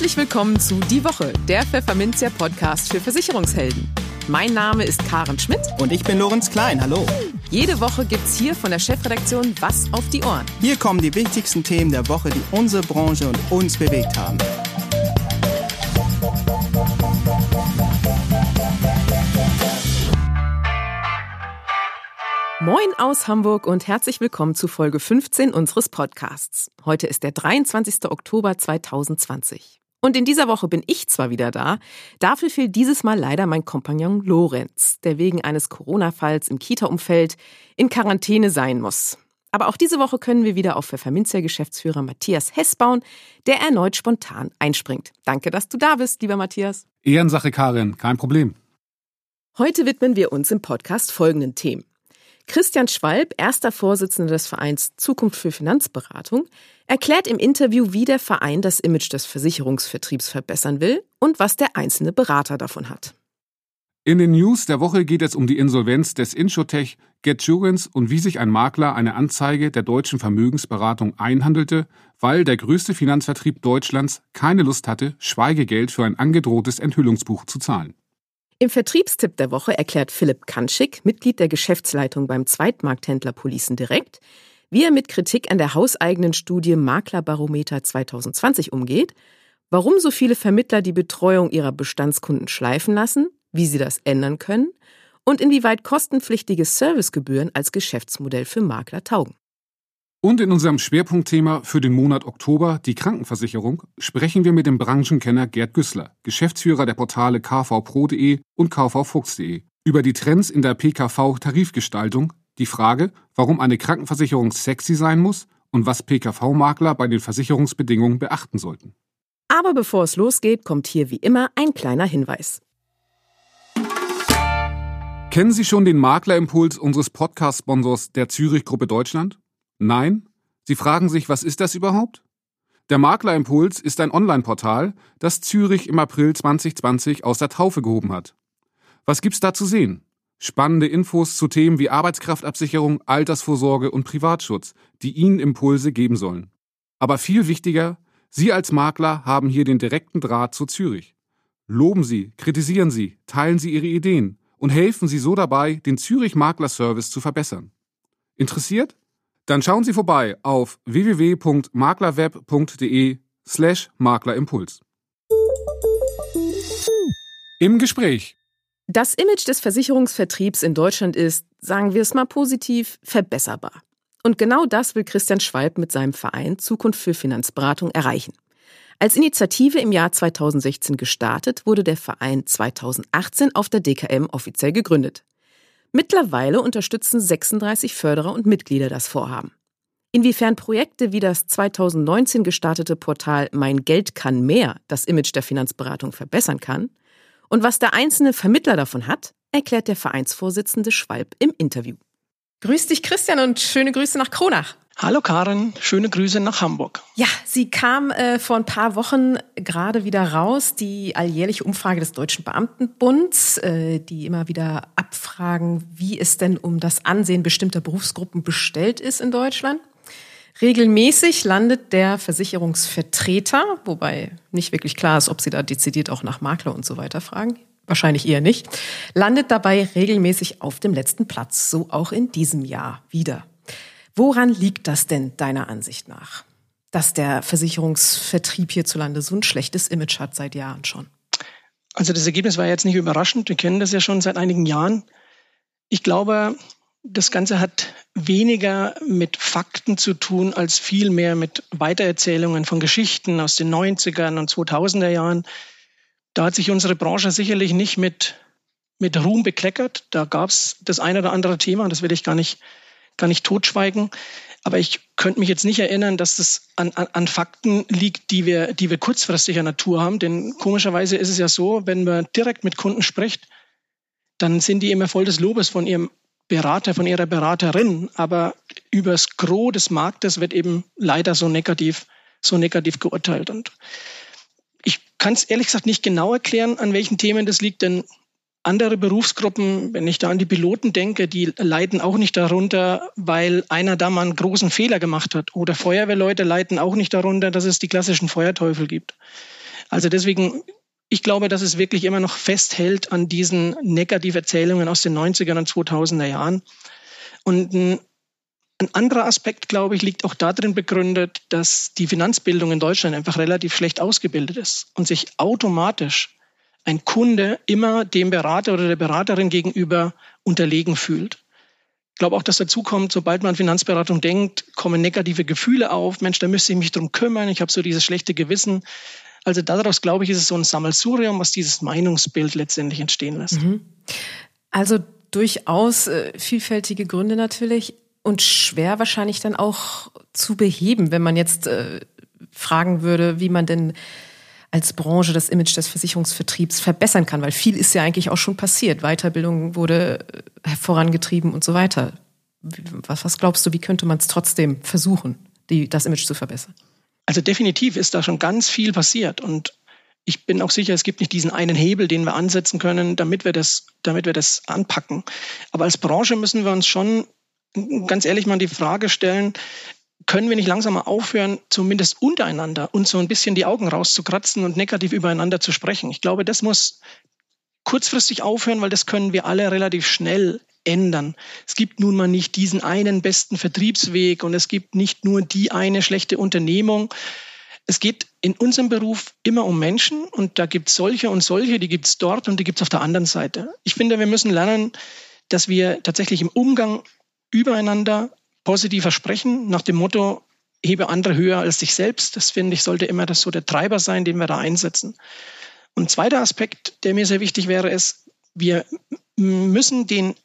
Herzlich willkommen zu Die Woche, der Pfefferminzia Podcast für Versicherungshelden. Mein Name ist Karen Schmidt. Und ich bin Lorenz Klein. Hallo. Jede Woche gibt's hier von der Chefredaktion Was auf die Ohren. Hier kommen die wichtigsten Themen der Woche, die unsere Branche und uns bewegt haben. Moin aus Hamburg und herzlich willkommen zu Folge 15 unseres Podcasts. Heute ist der 23. Oktober 2020. Und in dieser Woche bin ich zwar wieder da, dafür fehlt dieses Mal leider mein Kompagnon Lorenz, der wegen eines Corona-Falls im Kita-Umfeld in Quarantäne sein muss. Aber auch diese Woche können wir wieder auf Pfefferminzer-Geschäftsführer Matthias Hess bauen, der erneut spontan einspringt. Danke, dass du da bist, lieber Matthias. Ehrensache, Karin, kein Problem. Heute widmen wir uns im Podcast folgenden Themen. Christian Schwalb, erster Vorsitzender des Vereins Zukunft für Finanzberatung, erklärt im Interview, wie der Verein das Image des Versicherungsvertriebs verbessern will und was der einzelne Berater davon hat. In den News der Woche geht es um die Insolvenz des Inshotech Geturance und wie sich ein Makler eine Anzeige der deutschen Vermögensberatung einhandelte, weil der größte Finanzvertrieb Deutschlands keine Lust hatte, Schweigegeld für ein angedrohtes Enthüllungsbuch zu zahlen. Im Vertriebstipp der Woche erklärt Philipp Kanschik, Mitglied der Geschäftsleitung beim Zweitmarkthändler Policen Direkt, wie er mit Kritik an der hauseigenen Studie Maklerbarometer 2020 umgeht, warum so viele Vermittler die Betreuung ihrer Bestandskunden schleifen lassen, wie sie das ändern können und inwieweit kostenpflichtige Servicegebühren als Geschäftsmodell für Makler taugen. Und in unserem Schwerpunktthema für den Monat Oktober, die Krankenversicherung, sprechen wir mit dem Branchenkenner Gerd Güssler, Geschäftsführer der Portale kvpro.de und kvfuchs.de, über die Trends in der PKV-Tarifgestaltung, die Frage, warum eine Krankenversicherung sexy sein muss und was PKV-Makler bei den Versicherungsbedingungen beachten sollten. Aber bevor es losgeht, kommt hier wie immer ein kleiner Hinweis. Kennen Sie schon den Maklerimpuls unseres Podcast-Sponsors der Zürich Gruppe Deutschland? Nein? Sie fragen sich, was ist das überhaupt? Der Maklerimpuls ist ein Online-Portal, das Zürich im April 2020 aus der Taufe gehoben hat. Was gibt's da zu sehen? Spannende Infos zu Themen wie Arbeitskraftabsicherung, Altersvorsorge und Privatschutz, die Ihnen Impulse geben sollen. Aber viel wichtiger, Sie als Makler haben hier den direkten Draht zu Zürich. Loben Sie, kritisieren Sie, teilen Sie Ihre Ideen und helfen Sie so dabei, den Zürich Makler Service zu verbessern. Interessiert? Dann schauen Sie vorbei auf www.maklerweb.de slash Maklerimpuls. Im Gespräch. Das Image des Versicherungsvertriebs in Deutschland ist, sagen wir es mal positiv, verbesserbar. Und genau das will Christian Schwalb mit seinem Verein Zukunft für Finanzberatung erreichen. Als Initiative im Jahr 2016 gestartet, wurde der Verein 2018 auf der DKM offiziell gegründet. Mittlerweile unterstützen 36 Förderer und Mitglieder das Vorhaben. Inwiefern Projekte wie das 2019 gestartete Portal Mein Geld kann mehr das Image der Finanzberatung verbessern kann und was der einzelne Vermittler davon hat, erklärt der Vereinsvorsitzende Schwalb im Interview. Grüß dich, Christian, und schöne Grüße nach Kronach. Hallo Karen, schöne Grüße nach Hamburg. Ja, sie kam äh, vor ein paar Wochen gerade wieder raus, die alljährliche Umfrage des Deutschen Beamtenbunds, äh, die immer wieder abfragen, wie es denn um das Ansehen bestimmter Berufsgruppen bestellt ist in Deutschland. Regelmäßig landet der Versicherungsvertreter, wobei nicht wirklich klar ist, ob sie da dezidiert auch nach Makler und so weiter fragen. Wahrscheinlich eher nicht. Landet dabei regelmäßig auf dem letzten Platz, so auch in diesem Jahr wieder. Woran liegt das denn deiner Ansicht nach, dass der Versicherungsvertrieb hierzulande so ein schlechtes Image hat seit Jahren schon? Also das Ergebnis war jetzt nicht überraschend. Wir kennen das ja schon seit einigen Jahren. Ich glaube, das Ganze hat weniger mit Fakten zu tun, als vielmehr mit Weitererzählungen von Geschichten aus den 90ern und 2000er Jahren. Da hat sich unsere Branche sicherlich nicht mit, mit Ruhm bekleckert. Da gab es das eine oder andere Thema, das will ich gar nicht gar nicht totschweigen. Aber ich könnte mich jetzt nicht erinnern, dass das an, an, an Fakten liegt, die wir, die wir kurzfristiger Natur haben. Denn komischerweise ist es ja so, wenn man direkt mit Kunden spricht, dann sind die immer voll des Lobes von ihrem Berater, von ihrer Beraterin. Aber übers Gros des Marktes wird eben leider so negativ, so negativ geurteilt. Und ich kann es ehrlich gesagt nicht genau erklären, an welchen Themen das liegt, denn andere Berufsgruppen, wenn ich da an die Piloten denke, die leiden auch nicht darunter, weil einer da mal einen großen Fehler gemacht hat. Oder Feuerwehrleute leiden auch nicht darunter, dass es die klassischen Feuerteufel gibt. Also deswegen, ich glaube, dass es wirklich immer noch festhält an diesen Negativerzählungen aus den 90er und 2000er Jahren. Und ein, ein anderer Aspekt, glaube ich, liegt auch darin begründet, dass die Finanzbildung in Deutschland einfach relativ schlecht ausgebildet ist und sich automatisch ein Kunde immer dem Berater oder der Beraterin gegenüber unterlegen fühlt. Ich glaube auch, dass dazu kommt, sobald man an Finanzberatung denkt, kommen negative Gefühle auf. Mensch, da müsste ich mich drum kümmern. Ich habe so dieses schlechte Gewissen. Also daraus, glaube ich, ist es so ein Sammelsurium, was dieses Meinungsbild letztendlich entstehen lässt. Mhm. Also durchaus äh, vielfältige Gründe natürlich und schwer wahrscheinlich dann auch zu beheben, wenn man jetzt äh, fragen würde, wie man denn als Branche das Image des Versicherungsvertriebs verbessern kann, weil viel ist ja eigentlich auch schon passiert. Weiterbildung wurde äh, vorangetrieben und so weiter. Was, was glaubst du, wie könnte man es trotzdem versuchen, die, das Image zu verbessern? Also definitiv ist da schon ganz viel passiert und ich bin auch sicher, es gibt nicht diesen einen Hebel, den wir ansetzen können, damit wir das, damit wir das anpacken. Aber als Branche müssen wir uns schon ganz ehrlich mal die Frage stellen, können wir nicht langsam mal aufhören, zumindest untereinander uns so ein bisschen die Augen rauszukratzen und negativ übereinander zu sprechen? Ich glaube, das muss kurzfristig aufhören, weil das können wir alle relativ schnell ändern. Es gibt nun mal nicht diesen einen besten Vertriebsweg und es gibt nicht nur die eine schlechte Unternehmung. Es geht in unserem Beruf immer um Menschen und da gibt es solche und solche, die gibt es dort und die gibt es auf der anderen Seite. Ich finde, wir müssen lernen, dass wir tatsächlich im Umgang übereinander positiver sprechen, nach dem Motto, hebe andere höher als dich selbst. Das finde ich, sollte immer das so der Treiber sein, den wir da einsetzen. Und ein zweiter Aspekt, der mir sehr wichtig wäre, ist, wir müssen den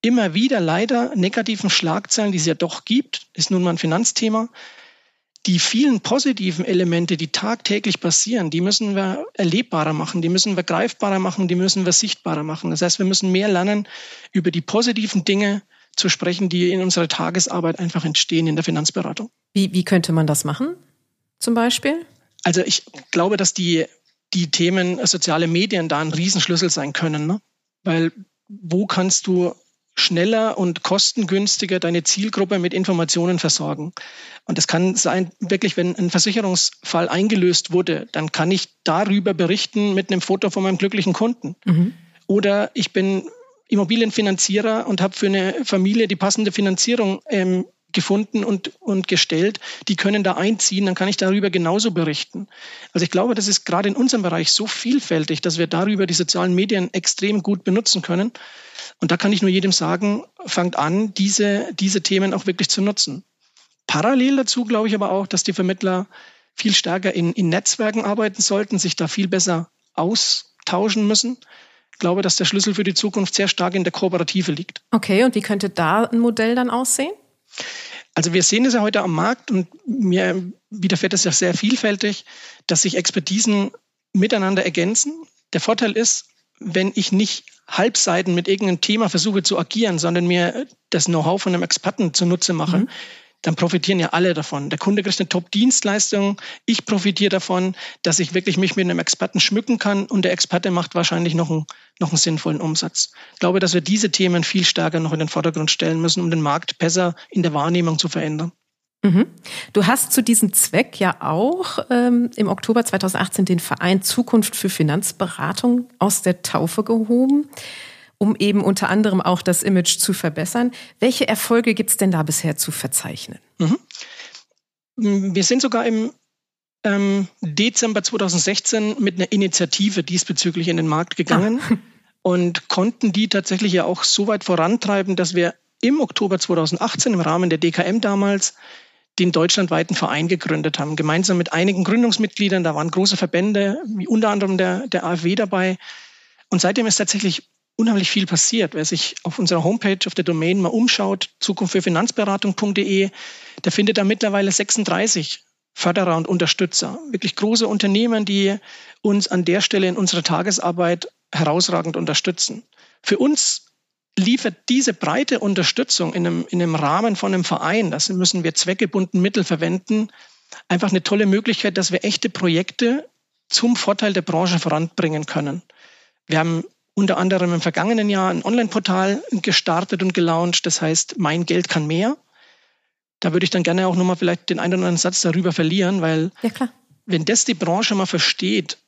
immer wieder leider negativen Schlagzeilen, die es ja doch gibt, ist nun mal ein Finanzthema, die vielen positiven Elemente, die tagtäglich passieren, die müssen wir erlebbarer machen, die müssen wir greifbarer machen, die müssen wir sichtbarer machen. Das heißt, wir müssen mehr lernen, über die positiven Dinge zu sprechen, die in unserer Tagesarbeit einfach entstehen in der Finanzberatung. Wie, wie könnte man das machen, zum Beispiel? Also ich glaube, dass die, die Themen äh, soziale Medien da ein Riesenschlüssel sein können. Ne? Weil wo kannst du schneller und kostengünstiger deine Zielgruppe mit Informationen versorgen. Und das kann sein, wirklich, wenn ein Versicherungsfall eingelöst wurde, dann kann ich darüber berichten mit einem Foto von meinem glücklichen Kunden. Mhm. Oder ich bin Immobilienfinanzierer und habe für eine Familie die passende Finanzierung ähm, gefunden und, und gestellt. Die können da einziehen, dann kann ich darüber genauso berichten. Also ich glaube, das ist gerade in unserem Bereich so vielfältig, dass wir darüber die sozialen Medien extrem gut benutzen können. Und da kann ich nur jedem sagen, fangt an, diese, diese Themen auch wirklich zu nutzen. Parallel dazu glaube ich aber auch, dass die Vermittler viel stärker in, in Netzwerken arbeiten sollten, sich da viel besser austauschen müssen. Ich glaube, dass der Schlüssel für die Zukunft sehr stark in der Kooperative liegt. Okay, und wie könnte da ein Modell dann aussehen? Also wir sehen es ja heute am Markt und mir widerfährt es ja sehr vielfältig, dass sich Expertisen miteinander ergänzen. Der Vorteil ist, wenn ich nicht Halbseiten mit irgendeinem Thema versuche zu agieren, sondern mir das Know-how von einem Experten zunutze mache, mhm dann profitieren ja alle davon. Der Kunde kriegt eine Top-Dienstleistung. Ich profitiere davon, dass ich wirklich mich mit einem Experten schmücken kann und der Experte macht wahrscheinlich noch einen, noch einen sinnvollen Umsatz. Ich glaube, dass wir diese Themen viel stärker noch in den Vordergrund stellen müssen, um den Markt besser in der Wahrnehmung zu verändern. Mhm. Du hast zu diesem Zweck ja auch ähm, im Oktober 2018 den Verein Zukunft für Finanzberatung aus der Taufe gehoben um eben unter anderem auch das Image zu verbessern. Welche Erfolge gibt es denn da bisher zu verzeichnen? Mhm. Wir sind sogar im ähm, Dezember 2016 mit einer Initiative diesbezüglich in den Markt gegangen ah. und konnten die tatsächlich ja auch so weit vorantreiben, dass wir im Oktober 2018 im Rahmen der DKM damals den deutschlandweiten Verein gegründet haben, gemeinsam mit einigen Gründungsmitgliedern. Da waren große Verbände, wie unter anderem der, der AfW dabei. Und seitdem ist tatsächlich unheimlich viel passiert. Wer sich auf unserer Homepage, auf der Domain mal umschaut, zukunftfürfinanzberatung.de, der findet da mittlerweile 36 Förderer und Unterstützer. Wirklich große Unternehmen, die uns an der Stelle in unserer Tagesarbeit herausragend unterstützen. Für uns liefert diese breite Unterstützung in einem, in einem Rahmen von einem Verein, das müssen wir zweckgebunden Mittel verwenden, einfach eine tolle Möglichkeit, dass wir echte Projekte zum Vorteil der Branche voranbringen können. Wir haben unter anderem im vergangenen Jahr ein Online-Portal gestartet und gelauncht, das heißt Mein Geld kann mehr. Da würde ich dann gerne auch nochmal vielleicht den einen oder anderen Satz darüber verlieren, weil ja, wenn das die Branche mal versteht,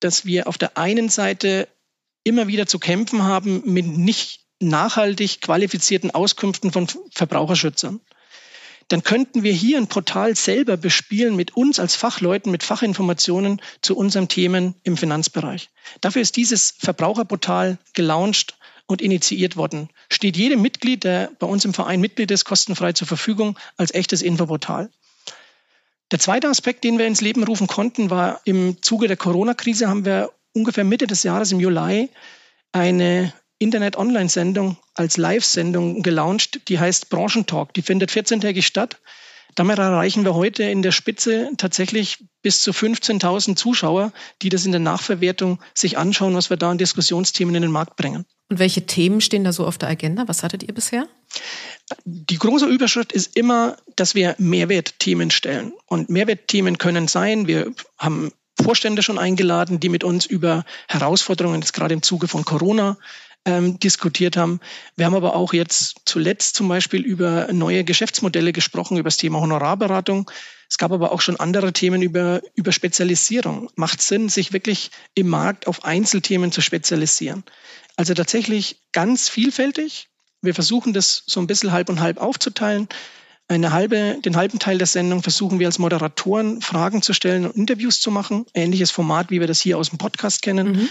dass wir auf der einen Seite immer wieder zu kämpfen haben mit nicht nachhaltig qualifizierten Auskünften von Verbraucherschützern. Dann könnten wir hier ein Portal selber bespielen mit uns als Fachleuten, mit Fachinformationen zu unseren Themen im Finanzbereich. Dafür ist dieses Verbraucherportal gelauncht und initiiert worden. Steht jedem Mitglied, der bei uns im Verein Mitglied ist, kostenfrei zur Verfügung als echtes Infoportal. Der zweite Aspekt, den wir ins Leben rufen konnten, war im Zuge der Corona-Krise haben wir ungefähr Mitte des Jahres im Juli eine Internet-Online-Sendung als Live-Sendung gelauncht, die heißt Branchentalk. Die findet 14-tägig statt. Damit erreichen wir heute in der Spitze tatsächlich bis zu 15.000 Zuschauer, die das in der Nachverwertung sich anschauen, was wir da an Diskussionsthemen in den Markt bringen. Und welche Themen stehen da so auf der Agenda? Was hattet ihr bisher? Die große Überschrift ist immer, dass wir Mehrwertthemen stellen. Und Mehrwertthemen können sein, wir haben Vorstände schon eingeladen, die mit uns über Herausforderungen, jetzt gerade im Zuge von Corona, ähm, diskutiert haben. Wir haben aber auch jetzt zuletzt zum Beispiel über neue Geschäftsmodelle gesprochen, über das Thema Honorarberatung. Es gab aber auch schon andere Themen über, über Spezialisierung. Macht Sinn, sich wirklich im Markt auf Einzelthemen zu spezialisieren. Also tatsächlich ganz vielfältig. Wir versuchen das so ein bisschen halb und halb aufzuteilen. Eine halbe, den halben Teil der Sendung versuchen wir als Moderatoren Fragen zu stellen und Interviews zu machen. Ähnliches Format, wie wir das hier aus dem Podcast kennen. Mhm.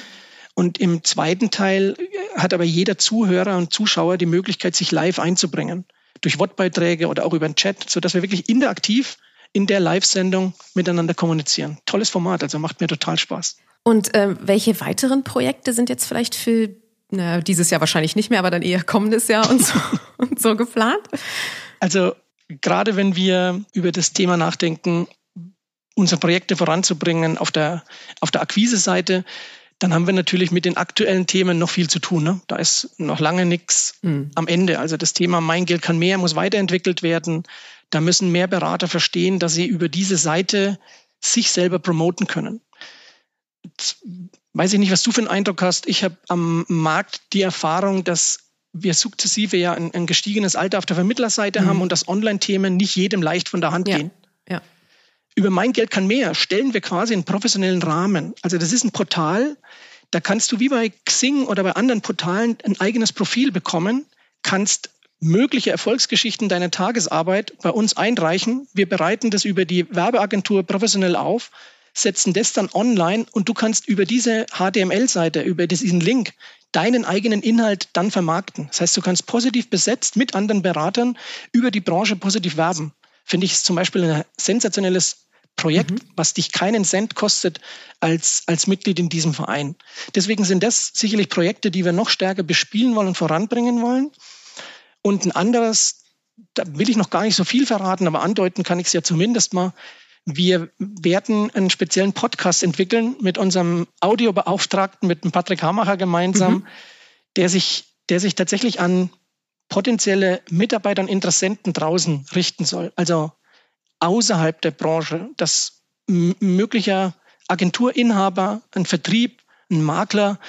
Und im zweiten Teil hat aber jeder Zuhörer und Zuschauer die Möglichkeit, sich live einzubringen. Durch Wortbeiträge oder auch über den Chat, sodass wir wirklich interaktiv in der Live-Sendung miteinander kommunizieren. Tolles Format, also macht mir total Spaß. Und äh, welche weiteren Projekte sind jetzt vielleicht für na, dieses Jahr wahrscheinlich nicht mehr, aber dann eher kommendes Jahr und so, und so geplant? Also gerade wenn wir über das Thema nachdenken, unsere Projekte voranzubringen auf der, auf der Akquise-Seite, dann haben wir natürlich mit den aktuellen Themen noch viel zu tun. Ne? Da ist noch lange nichts mhm. am Ende. Also das Thema Mein Geld kann mehr muss weiterentwickelt werden. Da müssen mehr Berater verstehen, dass sie über diese Seite sich selber promoten können. Jetzt weiß ich nicht, was du für einen Eindruck hast. Ich habe am Markt die Erfahrung, dass wir sukzessive ja ein, ein gestiegenes Alter auf der Vermittlerseite mhm. haben und dass Online-Themen nicht jedem leicht von der Hand ja. gehen. Ja. Über Mein Geld kann mehr stellen wir quasi einen professionellen Rahmen. Also das ist ein Portal, da kannst du wie bei Xing oder bei anderen Portalen ein eigenes Profil bekommen, kannst mögliche Erfolgsgeschichten deiner Tagesarbeit bei uns einreichen. Wir bereiten das über die Werbeagentur professionell auf, setzen das dann online und du kannst über diese HTML-Seite, über diesen Link, deinen eigenen Inhalt dann vermarkten. Das heißt, du kannst positiv besetzt mit anderen Beratern über die Branche positiv werben. Finde ich zum Beispiel ein sensationelles Projekt, mhm. was dich keinen Cent kostet als, als Mitglied in diesem Verein. Deswegen sind das sicherlich Projekte, die wir noch stärker bespielen wollen und voranbringen wollen. Und ein anderes, da will ich noch gar nicht so viel verraten, aber andeuten kann ich es ja zumindest mal. Wir werden einen speziellen Podcast entwickeln mit unserem Audiobeauftragten, mit dem Patrick Hamacher gemeinsam, mhm. der sich, der sich tatsächlich an potenzielle Mitarbeiter und Interessenten draußen richten soll. Also außerhalb der Branche, dass möglicher Agenturinhaber, ein Vertrieb, ein Makler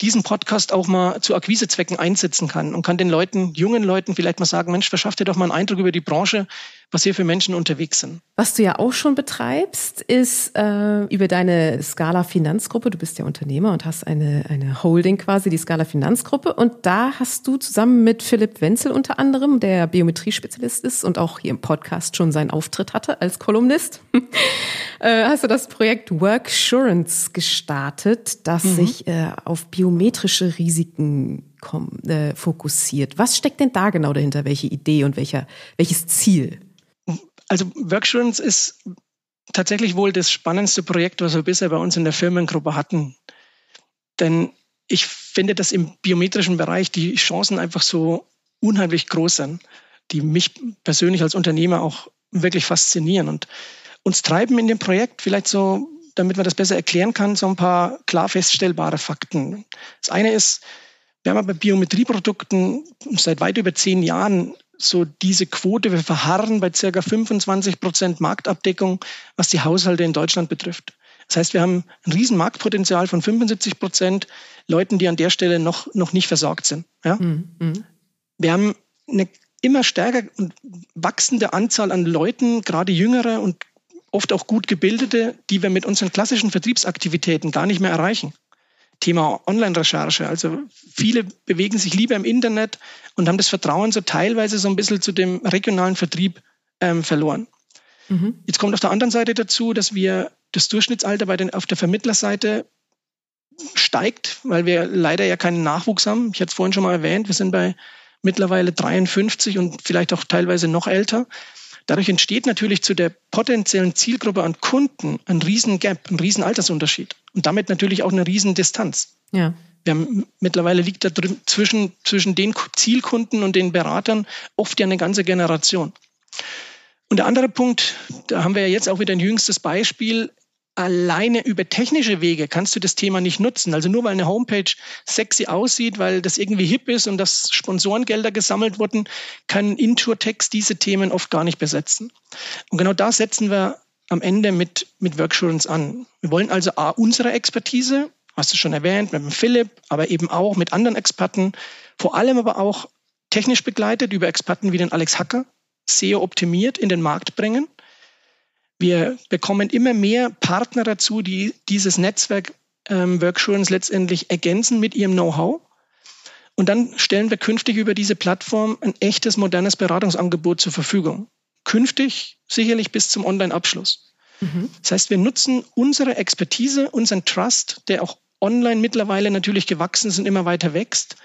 diesen Podcast auch mal zu Akquisezwecken einsetzen kann und kann den Leuten, jungen Leuten vielleicht mal sagen, Mensch, verschaff dir doch mal einen Eindruck über die Branche, was hier für Menschen unterwegs sind. Was du ja auch schon betreibst, ist äh, über deine Scala Finanzgruppe. Du bist ja Unternehmer und hast eine, eine Holding quasi, die Scala Finanzgruppe. Und da hast du zusammen mit Philipp Wenzel unter anderem, der Biometrie-Spezialist ist und auch hier im Podcast schon seinen Auftritt hatte als Kolumnist, äh, hast du das Projekt Worksurance gestartet, das mhm. sich äh, auf Bio biometrische Risiken äh, fokussiert. Was steckt denn da genau dahinter? Welche Idee und welcher, welches Ziel? Also Worksurance ist tatsächlich wohl das spannendste Projekt, was wir bisher bei uns in der Firmengruppe hatten. Denn ich finde, dass im biometrischen Bereich die Chancen einfach so unheimlich groß sind, die mich persönlich als Unternehmer auch wirklich faszinieren. Und uns treiben in dem Projekt vielleicht so damit man das besser erklären kann, so ein paar klar feststellbare Fakten. Das eine ist, wir haben bei Biometrieprodukten seit weit über zehn Jahren so diese Quote, wir verharren bei circa 25 Prozent Marktabdeckung, was die Haushalte in Deutschland betrifft. Das heißt, wir haben ein riesen Marktpotenzial von 75 Prozent Leuten, die an der Stelle noch, noch nicht versorgt sind. Ja? Mhm. Wir haben eine immer stärker und wachsende Anzahl an Leuten, gerade jüngere und oft auch gut gebildete, die wir mit unseren klassischen Vertriebsaktivitäten gar nicht mehr erreichen. Thema Online-Recherche. Also viele bewegen sich lieber im Internet und haben das Vertrauen so teilweise so ein bisschen zu dem regionalen Vertrieb ähm, verloren. Mhm. Jetzt kommt auf der anderen Seite dazu, dass wir das Durchschnittsalter bei den, auf der Vermittlerseite steigt, weil wir leider ja keinen Nachwuchs haben. Ich hatte es vorhin schon mal erwähnt, wir sind bei mittlerweile 53 und vielleicht auch teilweise noch älter. Dadurch entsteht natürlich zu der potenziellen Zielgruppe an Kunden ein riesen Gap, ein riesen Altersunterschied und damit natürlich auch eine riesen Distanz. Ja. Wir haben, mittlerweile liegt da drin, zwischen, zwischen den Zielkunden und den Beratern oft ja eine ganze Generation. Und der andere Punkt, da haben wir ja jetzt auch wieder ein jüngstes Beispiel, alleine über technische Wege kannst du das Thema nicht nutzen. Also nur weil eine Homepage sexy aussieht, weil das irgendwie hip ist und dass Sponsorengelder gesammelt wurden, kann Inturtext diese Themen oft gar nicht besetzen. Und genau da setzen wir am Ende mit, mit Worksurance an. Wir wollen also A, unsere Expertise, hast du schon erwähnt, mit dem Philipp, aber eben auch mit anderen Experten, vor allem aber auch technisch begleitet über Experten wie den Alex Hacker, SEO optimiert in den Markt bringen wir bekommen immer mehr Partner dazu, die dieses Netzwerk ähm, Worksurance letztendlich ergänzen mit ihrem Know-how. Und dann stellen wir künftig über diese Plattform ein echtes, modernes Beratungsangebot zur Verfügung. Künftig sicherlich bis zum Online-Abschluss. Mhm. Das heißt, wir nutzen unsere Expertise, unseren Trust, der auch online mittlerweile natürlich gewachsen ist und immer weiter wächst,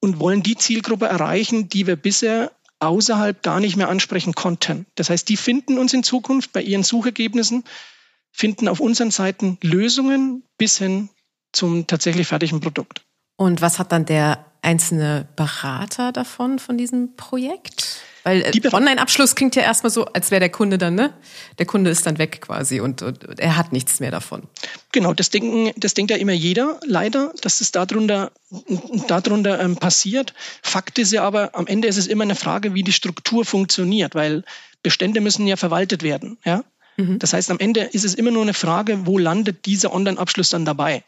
und wollen die Zielgruppe erreichen, die wir bisher außerhalb gar nicht mehr ansprechen konnten. Das heißt, die finden uns in Zukunft bei ihren Suchergebnissen, finden auf unseren Seiten Lösungen bis hin zum tatsächlich fertigen Produkt. Und was hat dann der einzelne Berater davon, von diesem Projekt? Weil äh, Online-Abschluss klingt ja erstmal so, als wäre der Kunde dann, ne? Der Kunde ist dann weg quasi und, und, er hat nichts mehr davon. Genau, das denken, das denkt ja immer jeder, leider, dass es darunter, darunter ähm, passiert. Fakt ist ja aber, am Ende ist es immer eine Frage, wie die Struktur funktioniert, weil Bestände müssen ja verwaltet werden, ja? Mhm. Das heißt, am Ende ist es immer nur eine Frage, wo landet dieser Online-Abschluss dann dabei?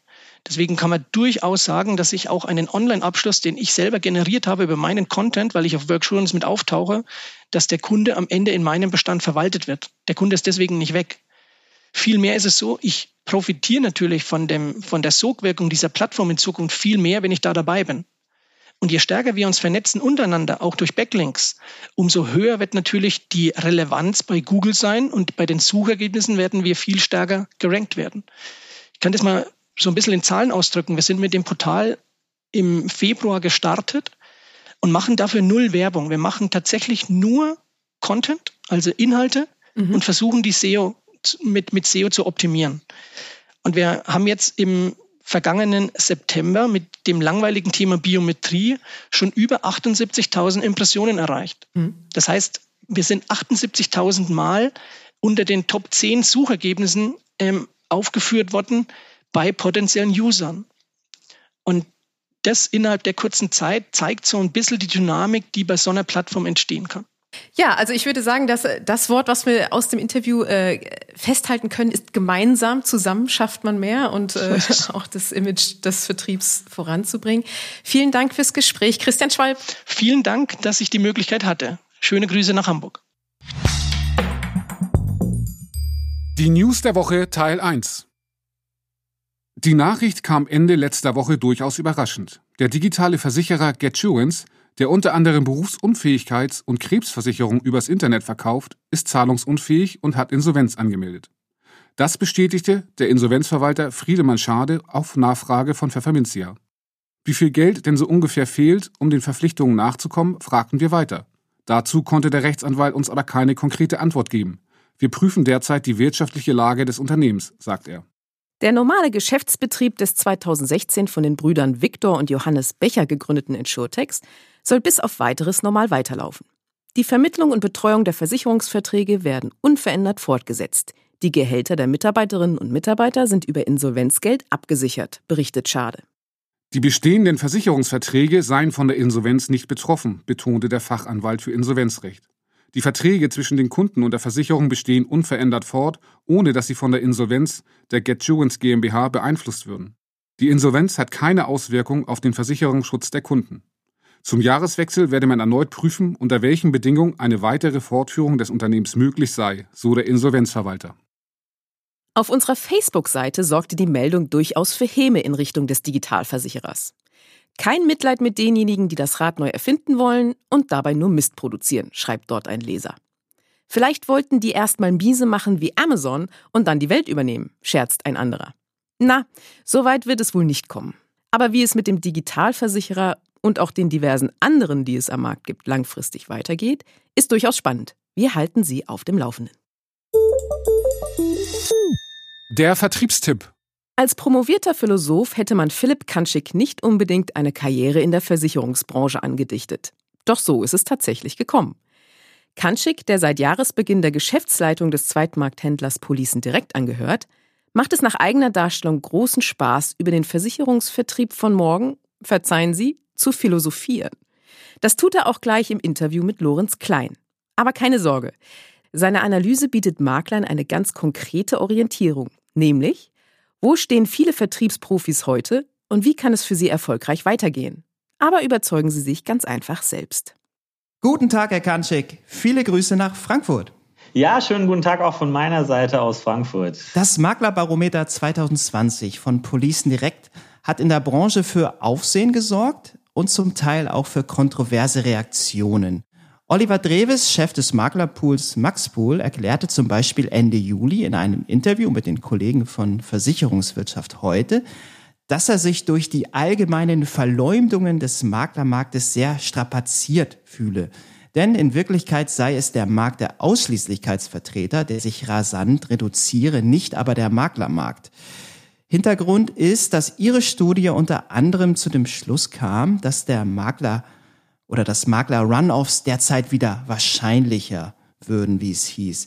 Deswegen kann man durchaus sagen, dass ich auch einen Online-Abschluss, den ich selber generiert habe über meinen Content, weil ich auf Workshops mit auftauche, dass der Kunde am Ende in meinem Bestand verwaltet wird. Der Kunde ist deswegen nicht weg. Vielmehr ist es so, ich profitiere natürlich von, dem, von der Sogwirkung dieser Plattform in Zukunft viel mehr, wenn ich da dabei bin. Und je stärker wir uns vernetzen untereinander, auch durch Backlinks, umso höher wird natürlich die Relevanz bei Google sein und bei den Suchergebnissen werden wir viel stärker gerankt werden. Ich kann das mal so ein bisschen in Zahlen ausdrücken. Wir sind mit dem Portal im Februar gestartet und machen dafür null Werbung. Wir machen tatsächlich nur Content, also Inhalte mhm. und versuchen die SEO mit, mit SEO zu optimieren. Und wir haben jetzt im vergangenen September mit dem langweiligen Thema Biometrie schon über 78.000 Impressionen erreicht. Mhm. Das heißt, wir sind 78.000 Mal unter den Top 10 Suchergebnissen ähm, aufgeführt worden, bei potenziellen Usern. Und das innerhalb der kurzen Zeit zeigt so ein bisschen die Dynamik, die bei so einer Plattform entstehen kann. Ja, also ich würde sagen, dass das Wort, was wir aus dem Interview äh, festhalten können, ist gemeinsam. Zusammen schafft man mehr und äh, auch das Image des Vertriebs voranzubringen. Vielen Dank fürs Gespräch, Christian Schwalb. Vielen Dank, dass ich die Möglichkeit hatte. Schöne Grüße nach Hamburg. Die News der Woche Teil 1. Die Nachricht kam Ende letzter Woche durchaus überraschend. Der digitale Versicherer GetSurance, der unter anderem Berufsunfähigkeits- und Krebsversicherung übers Internet verkauft, ist zahlungsunfähig und hat Insolvenz angemeldet. Das bestätigte der Insolvenzverwalter Friedemann Schade auf Nachfrage von Pfefferminzia. Wie viel Geld denn so ungefähr fehlt, um den Verpflichtungen nachzukommen, fragten wir weiter. Dazu konnte der Rechtsanwalt uns aber keine konkrete Antwort geben. Wir prüfen derzeit die wirtschaftliche Lage des Unternehmens, sagt er. Der normale Geschäftsbetrieb des 2016 von den Brüdern Viktor und Johannes Becher gegründeten Insurtex soll bis auf weiteres normal weiterlaufen. Die Vermittlung und Betreuung der Versicherungsverträge werden unverändert fortgesetzt. Die Gehälter der Mitarbeiterinnen und Mitarbeiter sind über Insolvenzgeld abgesichert, berichtet Schade. Die bestehenden Versicherungsverträge seien von der Insolvenz nicht betroffen, betonte der Fachanwalt für Insolvenzrecht. Die Verträge zwischen den Kunden und der Versicherung bestehen unverändert fort, ohne dass sie von der Insolvenz der GetJurance GmbH beeinflusst würden. Die Insolvenz hat keine Auswirkung auf den Versicherungsschutz der Kunden. Zum Jahreswechsel werde man erneut prüfen, unter welchen Bedingungen eine weitere Fortführung des Unternehmens möglich sei, so der Insolvenzverwalter. Auf unserer Facebook-Seite sorgte die Meldung durchaus für Häme in Richtung des Digitalversicherers. Kein Mitleid mit denjenigen, die das Rad neu erfinden wollen und dabei nur Mist produzieren, schreibt dort ein Leser. Vielleicht wollten die erstmal miese machen wie Amazon und dann die Welt übernehmen, scherzt ein anderer. Na, so weit wird es wohl nicht kommen. Aber wie es mit dem Digitalversicherer und auch den diversen anderen, die es am Markt gibt, langfristig weitergeht, ist durchaus spannend. Wir halten Sie auf dem Laufenden. Der Vertriebstipp. Als promovierter Philosoph hätte man Philipp Kanschik nicht unbedingt eine Karriere in der Versicherungsbranche angedichtet. Doch so ist es tatsächlich gekommen. Kanschik, der seit Jahresbeginn der Geschäftsleitung des Zweitmarkthändlers Policen direkt angehört, macht es nach eigener Darstellung großen Spaß, über den Versicherungsvertrieb von morgen, verzeihen Sie, zu philosophieren. Das tut er auch gleich im Interview mit Lorenz Klein. Aber keine Sorge. Seine Analyse bietet Maklern eine ganz konkrete Orientierung, nämlich, wo stehen viele Vertriebsprofis heute und wie kann es für sie erfolgreich weitergehen? Aber überzeugen Sie sich ganz einfach selbst. Guten Tag, Herr Kanschik. Viele Grüße nach Frankfurt. Ja, schönen guten Tag auch von meiner Seite aus Frankfurt. Das Maklerbarometer 2020 von Policen Direkt hat in der Branche für Aufsehen gesorgt und zum Teil auch für kontroverse Reaktionen. Oliver Dreves, Chef des Maklerpools Maxpool, erklärte zum Beispiel Ende Juli in einem Interview mit den Kollegen von Versicherungswirtschaft heute, dass er sich durch die allgemeinen Verleumdungen des Maklermarktes sehr strapaziert fühle. Denn in Wirklichkeit sei es der Markt der Ausschließlichkeitsvertreter, der sich rasant reduziere, nicht aber der Maklermarkt. Hintergrund ist, dass Ihre Studie unter anderem zu dem Schluss kam, dass der Makler oder das Makler-Runoffs derzeit wieder wahrscheinlicher würden, wie es hieß.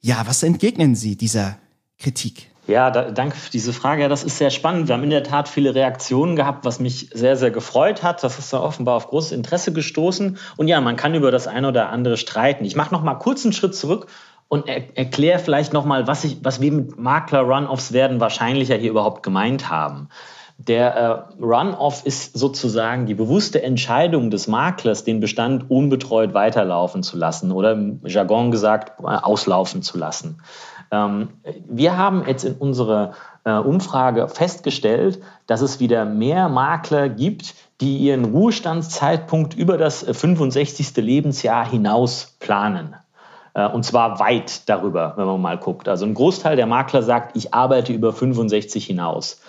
Ja, was entgegnen Sie dieser Kritik? Ja, da, danke für diese Frage. Ja, das ist sehr spannend. Wir haben in der Tat viele Reaktionen gehabt, was mich sehr, sehr gefreut hat. Das ist da offenbar auf großes Interesse gestoßen. Und ja, man kann über das eine oder andere streiten. Ich mache noch mal kurz einen Schritt zurück und er, erkläre vielleicht noch mal, was, ich, was wir mit Makler-Runoffs werden wahrscheinlicher hier überhaupt gemeint haben. Der äh, Run-off ist sozusagen die bewusste Entscheidung des Maklers, den Bestand unbetreut weiterlaufen zu lassen oder im Jargon gesagt, äh, auslaufen zu lassen. Ähm, wir haben jetzt in unserer äh, Umfrage festgestellt, dass es wieder mehr Makler gibt, die ihren Ruhestandszeitpunkt über das 65. Lebensjahr hinaus planen. Äh, und zwar weit darüber, wenn man mal guckt. Also ein Großteil der Makler sagt, ich arbeite über 65 hinaus.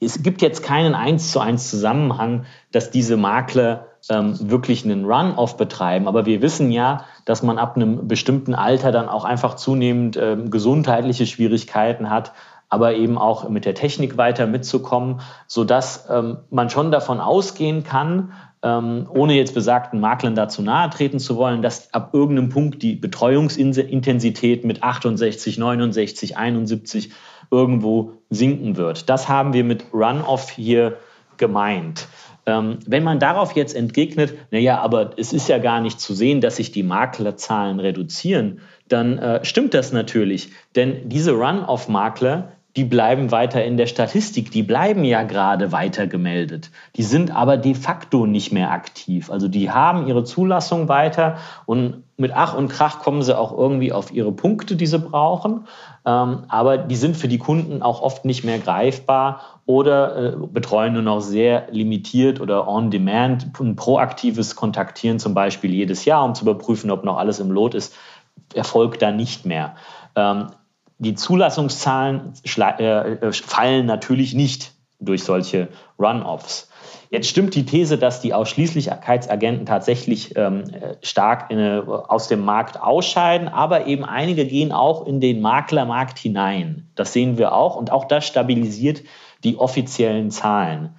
Es gibt jetzt keinen eins zu eins Zusammenhang, dass diese Makler ähm, wirklich einen Run-off betreiben. Aber wir wissen ja, dass man ab einem bestimmten Alter dann auch einfach zunehmend ähm, gesundheitliche Schwierigkeiten hat, aber eben auch mit der Technik weiter mitzukommen, sodass ähm, man schon davon ausgehen kann, ähm, ohne jetzt besagten Maklern dazu nahe treten zu wollen, dass ab irgendeinem Punkt die Betreuungsintensität mit 68, 69, 71 irgendwo sinken wird. Das haben wir mit Run-off hier gemeint. Ähm, wenn man darauf jetzt entgegnet, naja, aber es ist ja gar nicht zu sehen, dass sich die Maklerzahlen reduzieren, dann äh, stimmt das natürlich. Denn diese Run-off-Makler, die bleiben weiter in der Statistik, die bleiben ja gerade weiter gemeldet. Die sind aber de facto nicht mehr aktiv. Also die haben ihre Zulassung weiter und mit Ach und Krach kommen sie auch irgendwie auf ihre Punkte, die sie brauchen. Ähm, aber die sind für die Kunden auch oft nicht mehr greifbar oder äh, betreuen nur noch sehr limitiert oder on demand. Ein proaktives Kontaktieren zum Beispiel jedes Jahr, um zu überprüfen, ob noch alles im Lot ist, erfolgt da nicht mehr. Ähm, die Zulassungszahlen äh, äh, fallen natürlich nicht durch solche Run-offs. Jetzt stimmt die These, dass die Ausschließlichkeitsagenten tatsächlich ähm, stark in, aus dem Markt ausscheiden, aber eben einige gehen auch in den Maklermarkt hinein. Das sehen wir auch und auch das stabilisiert die offiziellen Zahlen.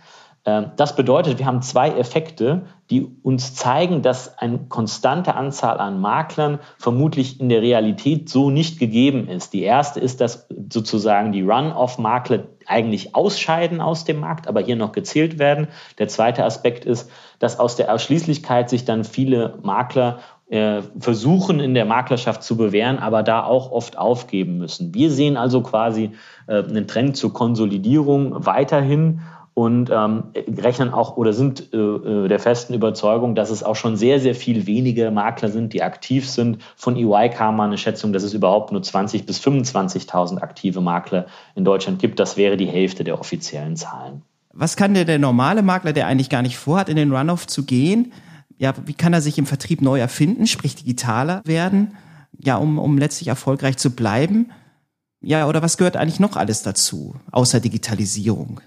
Ähm, das bedeutet, wir haben zwei Effekte, die uns zeigen, dass eine konstante Anzahl an Maklern vermutlich in der Realität so nicht gegeben ist. Die erste ist, dass sozusagen die Run-off-Makler eigentlich ausscheiden aus dem Markt, aber hier noch gezählt werden. Der zweite Aspekt ist, dass aus der Ausschließlichkeit sich dann viele Makler äh, versuchen in der Maklerschaft zu bewähren, aber da auch oft aufgeben müssen. Wir sehen also quasi äh, einen Trend zur Konsolidierung weiterhin und ähm, rechnen auch oder sind äh, äh der festen Überzeugung, dass es auch schon sehr, sehr viel weniger Makler sind, die aktiv sind. Von EY kam mal eine Schätzung, dass es überhaupt nur 20.000 bis 25.000 aktive Makler in Deutschland gibt. Das wäre die Hälfte der offiziellen Zahlen. Was kann der, der normale Makler, der eigentlich gar nicht vorhat, in den Runoff zu gehen? Ja, wie kann er sich im Vertrieb neu erfinden, sprich digitaler werden? Ja, um, um letztlich erfolgreich zu bleiben? Ja, oder was gehört eigentlich noch alles dazu, außer Digitalisierung?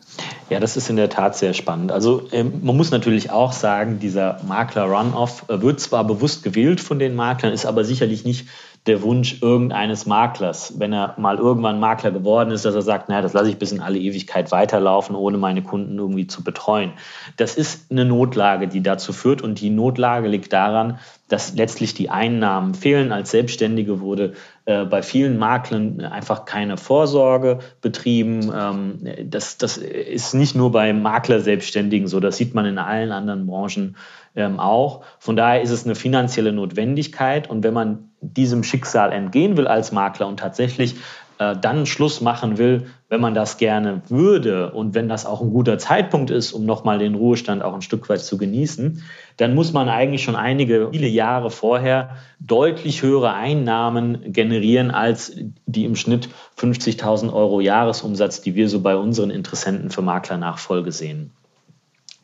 Ja, das ist in der Tat sehr spannend. Also ähm, man muss natürlich auch sagen, dieser Makler Runoff äh, wird zwar bewusst gewählt von den Maklern, ist aber sicherlich nicht der Wunsch irgendeines Maklers, wenn er mal irgendwann Makler geworden ist, dass er sagt, naja, das lasse ich bis in alle Ewigkeit weiterlaufen, ohne meine Kunden irgendwie zu betreuen. Das ist eine Notlage, die dazu führt und die Notlage liegt daran, dass letztlich die Einnahmen fehlen. Als Selbstständige wurde äh, bei vielen Maklern einfach keine Vorsorge betrieben. Ähm, das, das ist nicht nur bei Makler-Selbstständigen so, das sieht man in allen anderen Branchen ähm, auch. Von daher ist es eine finanzielle Notwendigkeit und wenn man diesem Schicksal entgehen will als Makler und tatsächlich äh, dann Schluss machen will, wenn man das gerne würde und wenn das auch ein guter Zeitpunkt ist, um nochmal den Ruhestand auch ein Stück weit zu genießen, dann muss man eigentlich schon einige, viele Jahre vorher deutlich höhere Einnahmen generieren als die im Schnitt 50.000 Euro Jahresumsatz, die wir so bei unseren Interessenten für Maklernachfolge sehen.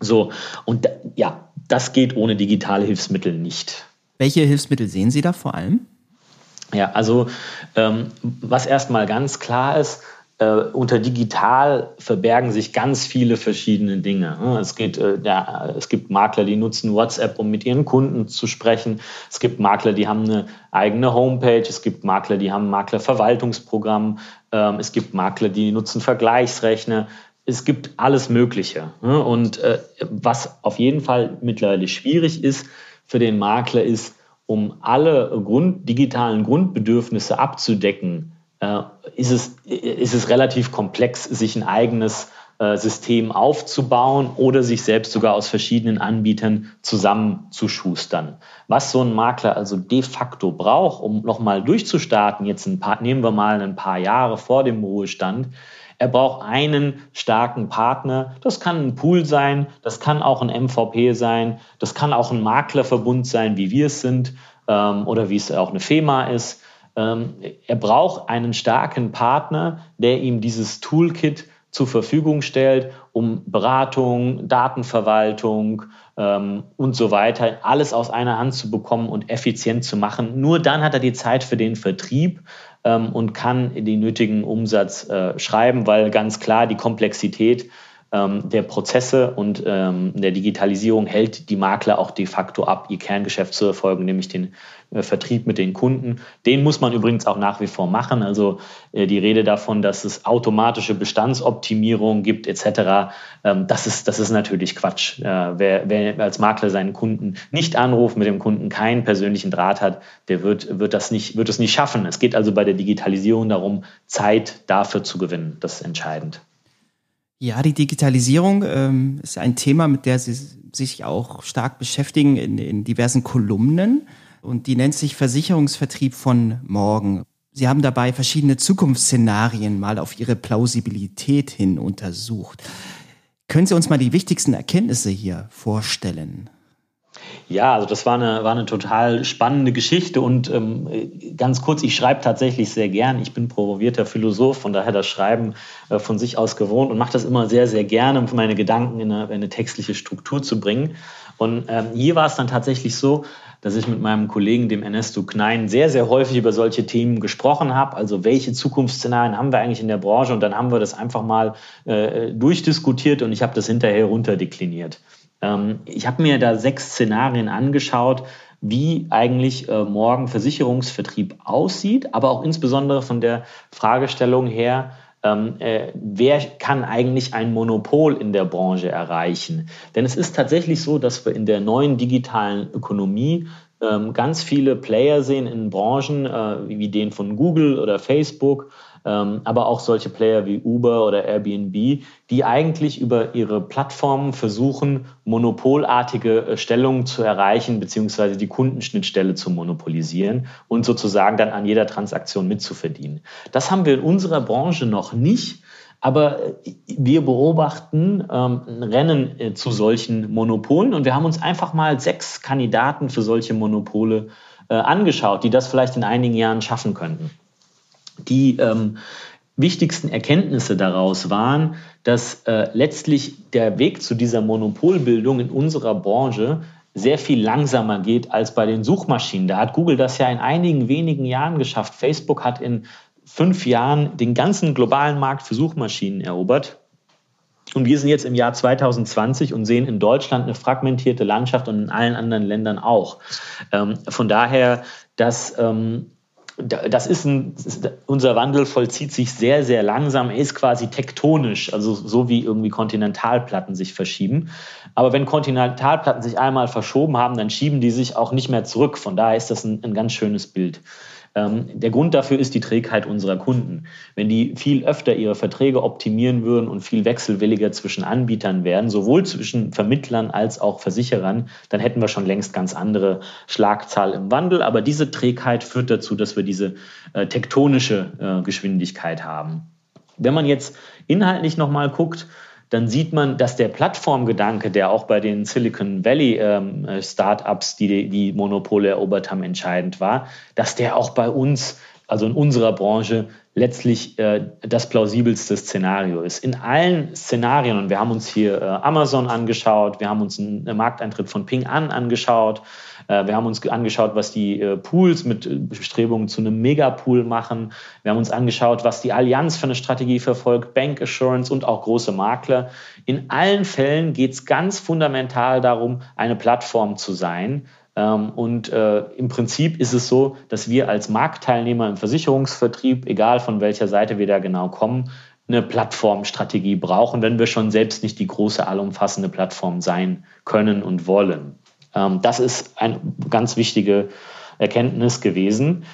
So, und ja, das geht ohne digitale Hilfsmittel nicht. Welche Hilfsmittel sehen Sie da vor allem? Ja, also ähm, was erstmal ganz klar ist, äh, unter digital verbergen sich ganz viele verschiedene Dinge. Es, geht, äh, ja, es gibt Makler, die nutzen WhatsApp, um mit ihren Kunden zu sprechen. Es gibt Makler, die haben eine eigene Homepage. Es gibt Makler, die haben ein Maklerverwaltungsprogramm. Ähm, es gibt Makler, die nutzen Vergleichsrechner es gibt alles Mögliche. Und äh, was auf jeden Fall mittlerweile schwierig ist für den Makler, ist, um alle Grund, digitalen Grundbedürfnisse abzudecken, äh, ist, es, ist es relativ komplex, sich ein eigenes äh, System aufzubauen oder sich selbst sogar aus verschiedenen Anbietern zusammenzuschustern. Was so ein Makler also de facto braucht, um nochmal durchzustarten, jetzt ein paar, nehmen wir mal ein paar Jahre vor dem Ruhestand, er braucht einen starken Partner. Das kann ein Pool sein, das kann auch ein MVP sein, das kann auch ein Maklerverbund sein, wie wir es sind, ähm, oder wie es auch eine FEMA ist. Ähm, er braucht einen starken Partner, der ihm dieses Toolkit zur Verfügung stellt, um Beratung, Datenverwaltung ähm, und so weiter, alles aus einer Hand zu bekommen und effizient zu machen. Nur dann hat er die Zeit für den Vertrieb, ähm, und kann den nötigen Umsatz äh, schreiben, weil ganz klar die Komplexität der Prozesse und ähm, der Digitalisierung hält die Makler auch de facto ab, ihr Kerngeschäft zu erfolgen, nämlich den äh, Vertrieb mit den Kunden. Den muss man übrigens auch nach wie vor machen. Also äh, die Rede davon, dass es automatische Bestandsoptimierung gibt etc., ähm, das, ist, das ist natürlich Quatsch. Äh, wer, wer als Makler seinen Kunden nicht anruft, mit dem Kunden keinen persönlichen Draht hat, der wird, wird, das nicht, wird es nicht schaffen. Es geht also bei der Digitalisierung darum, Zeit dafür zu gewinnen. Das ist entscheidend. Ja, die Digitalisierung ähm, ist ein Thema, mit der Sie sich auch stark beschäftigen in, in diversen Kolumnen. Und die nennt sich Versicherungsvertrieb von morgen. Sie haben dabei verschiedene Zukunftsszenarien mal auf ihre Plausibilität hin untersucht. Können Sie uns mal die wichtigsten Erkenntnisse hier vorstellen? Ja, also das war eine, war eine total spannende Geschichte und ähm, ganz kurz, ich schreibe tatsächlich sehr gern. Ich bin promovierter Philosoph, von daher das Schreiben äh, von sich aus gewohnt und mache das immer sehr, sehr gerne, um meine Gedanken in eine, in eine textliche Struktur zu bringen. Und ähm, hier war es dann tatsächlich so, dass ich mit meinem Kollegen, dem Ernesto Knein, sehr, sehr häufig über solche Themen gesprochen habe. Also welche Zukunftsszenarien haben wir eigentlich in der Branche? Und dann haben wir das einfach mal äh, durchdiskutiert und ich habe das hinterher runterdekliniert. Ähm, ich habe mir da sechs Szenarien angeschaut, wie eigentlich äh, morgen Versicherungsvertrieb aussieht, aber auch insbesondere von der Fragestellung her, ähm, äh, wer kann eigentlich ein Monopol in der Branche erreichen? Denn es ist tatsächlich so, dass wir in der neuen digitalen Ökonomie ähm, ganz viele Player sehen in Branchen äh, wie den von Google oder Facebook, aber auch solche Player wie Uber oder Airbnb, die eigentlich über ihre Plattformen versuchen, monopolartige äh, Stellungen zu erreichen, beziehungsweise die Kundenschnittstelle zu monopolisieren und sozusagen dann an jeder Transaktion mitzuverdienen. Das haben wir in unserer Branche noch nicht. Aber wir beobachten ähm, Rennen äh, zu solchen Monopolen und wir haben uns einfach mal sechs Kandidaten für solche Monopole äh, angeschaut, die das vielleicht in einigen Jahren schaffen könnten. Die ähm, wichtigsten Erkenntnisse daraus waren, dass äh, letztlich der Weg zu dieser Monopolbildung in unserer Branche sehr viel langsamer geht als bei den Suchmaschinen. Da hat Google das ja in einigen wenigen Jahren geschafft. Facebook hat in fünf Jahren den ganzen globalen Markt für Suchmaschinen erobert. Und wir sind jetzt im Jahr 2020 und sehen in Deutschland eine fragmentierte Landschaft und in allen anderen Ländern auch. Ähm, von daher, dass ähm, das ist ein, unser Wandel vollzieht sich sehr, sehr langsam. Er ist quasi tektonisch, also so wie irgendwie Kontinentalplatten sich verschieben. Aber wenn Kontinentalplatten sich einmal verschoben haben, dann schieben die sich auch nicht mehr zurück. Von daher ist das ein, ein ganz schönes Bild. Ähm, der Grund dafür ist die Trägheit unserer Kunden. Wenn die viel öfter ihre Verträge optimieren würden und viel wechselwilliger zwischen Anbietern wären, sowohl zwischen Vermittlern als auch Versicherern, dann hätten wir schon längst ganz andere Schlagzahl im Wandel. Aber diese Trägheit führt dazu, dass wir diese äh, tektonische äh, Geschwindigkeit haben. Wenn man jetzt inhaltlich nochmal guckt, dann sieht man, dass der Plattformgedanke, der auch bei den Silicon Valley ähm, Startups, die die Monopole erobert haben, entscheidend war, dass der auch bei uns, also in unserer Branche, letztlich äh, das plausibelste Szenario ist. In allen Szenarien, und wir haben uns hier äh, Amazon angeschaut, wir haben uns einen Markteintritt von Ping An angeschaut, äh, wir haben uns angeschaut, was die äh, Pools mit äh, Bestrebungen zu einem Megapool machen. Wir haben uns angeschaut, was die Allianz für eine Strategie verfolgt, Bank Assurance und auch große Makler. In allen Fällen geht es ganz fundamental darum, eine Plattform zu sein, ähm, und äh, im Prinzip ist es so, dass wir als Marktteilnehmer im Versicherungsvertrieb, egal von welcher Seite wir da genau kommen, eine Plattformstrategie brauchen, wenn wir schon selbst nicht die große, allumfassende Plattform sein können und wollen. Ähm, das ist eine ganz wichtige Erkenntnis gewesen.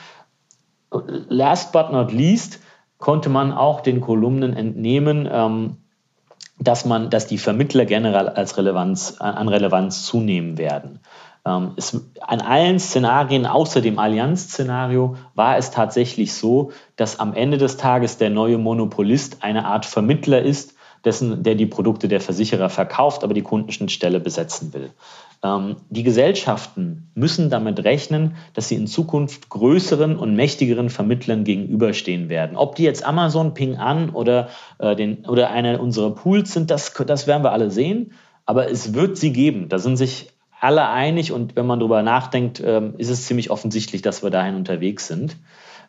Last but not least konnte man auch den Kolumnen entnehmen, ähm, dass man, dass die Vermittler generell als Relevanz, an Relevanz zunehmen werden. Ähm, es, an allen Szenarien außer dem Allianz-Szenario war es tatsächlich so, dass am Ende des Tages der neue Monopolist eine Art Vermittler ist, dessen, der die Produkte der Versicherer verkauft, aber die Kundenschnittstelle besetzen will. Ähm, die Gesellschaften müssen damit rechnen, dass sie in Zukunft größeren und mächtigeren Vermittlern gegenüberstehen werden. Ob die jetzt Amazon, Ping An oder, äh, den, oder einer unserer Pools sind, das, das werden wir alle sehen. Aber es wird sie geben. Da sind sich alle einig und wenn man darüber nachdenkt, ähm, ist es ziemlich offensichtlich, dass wir dahin unterwegs sind.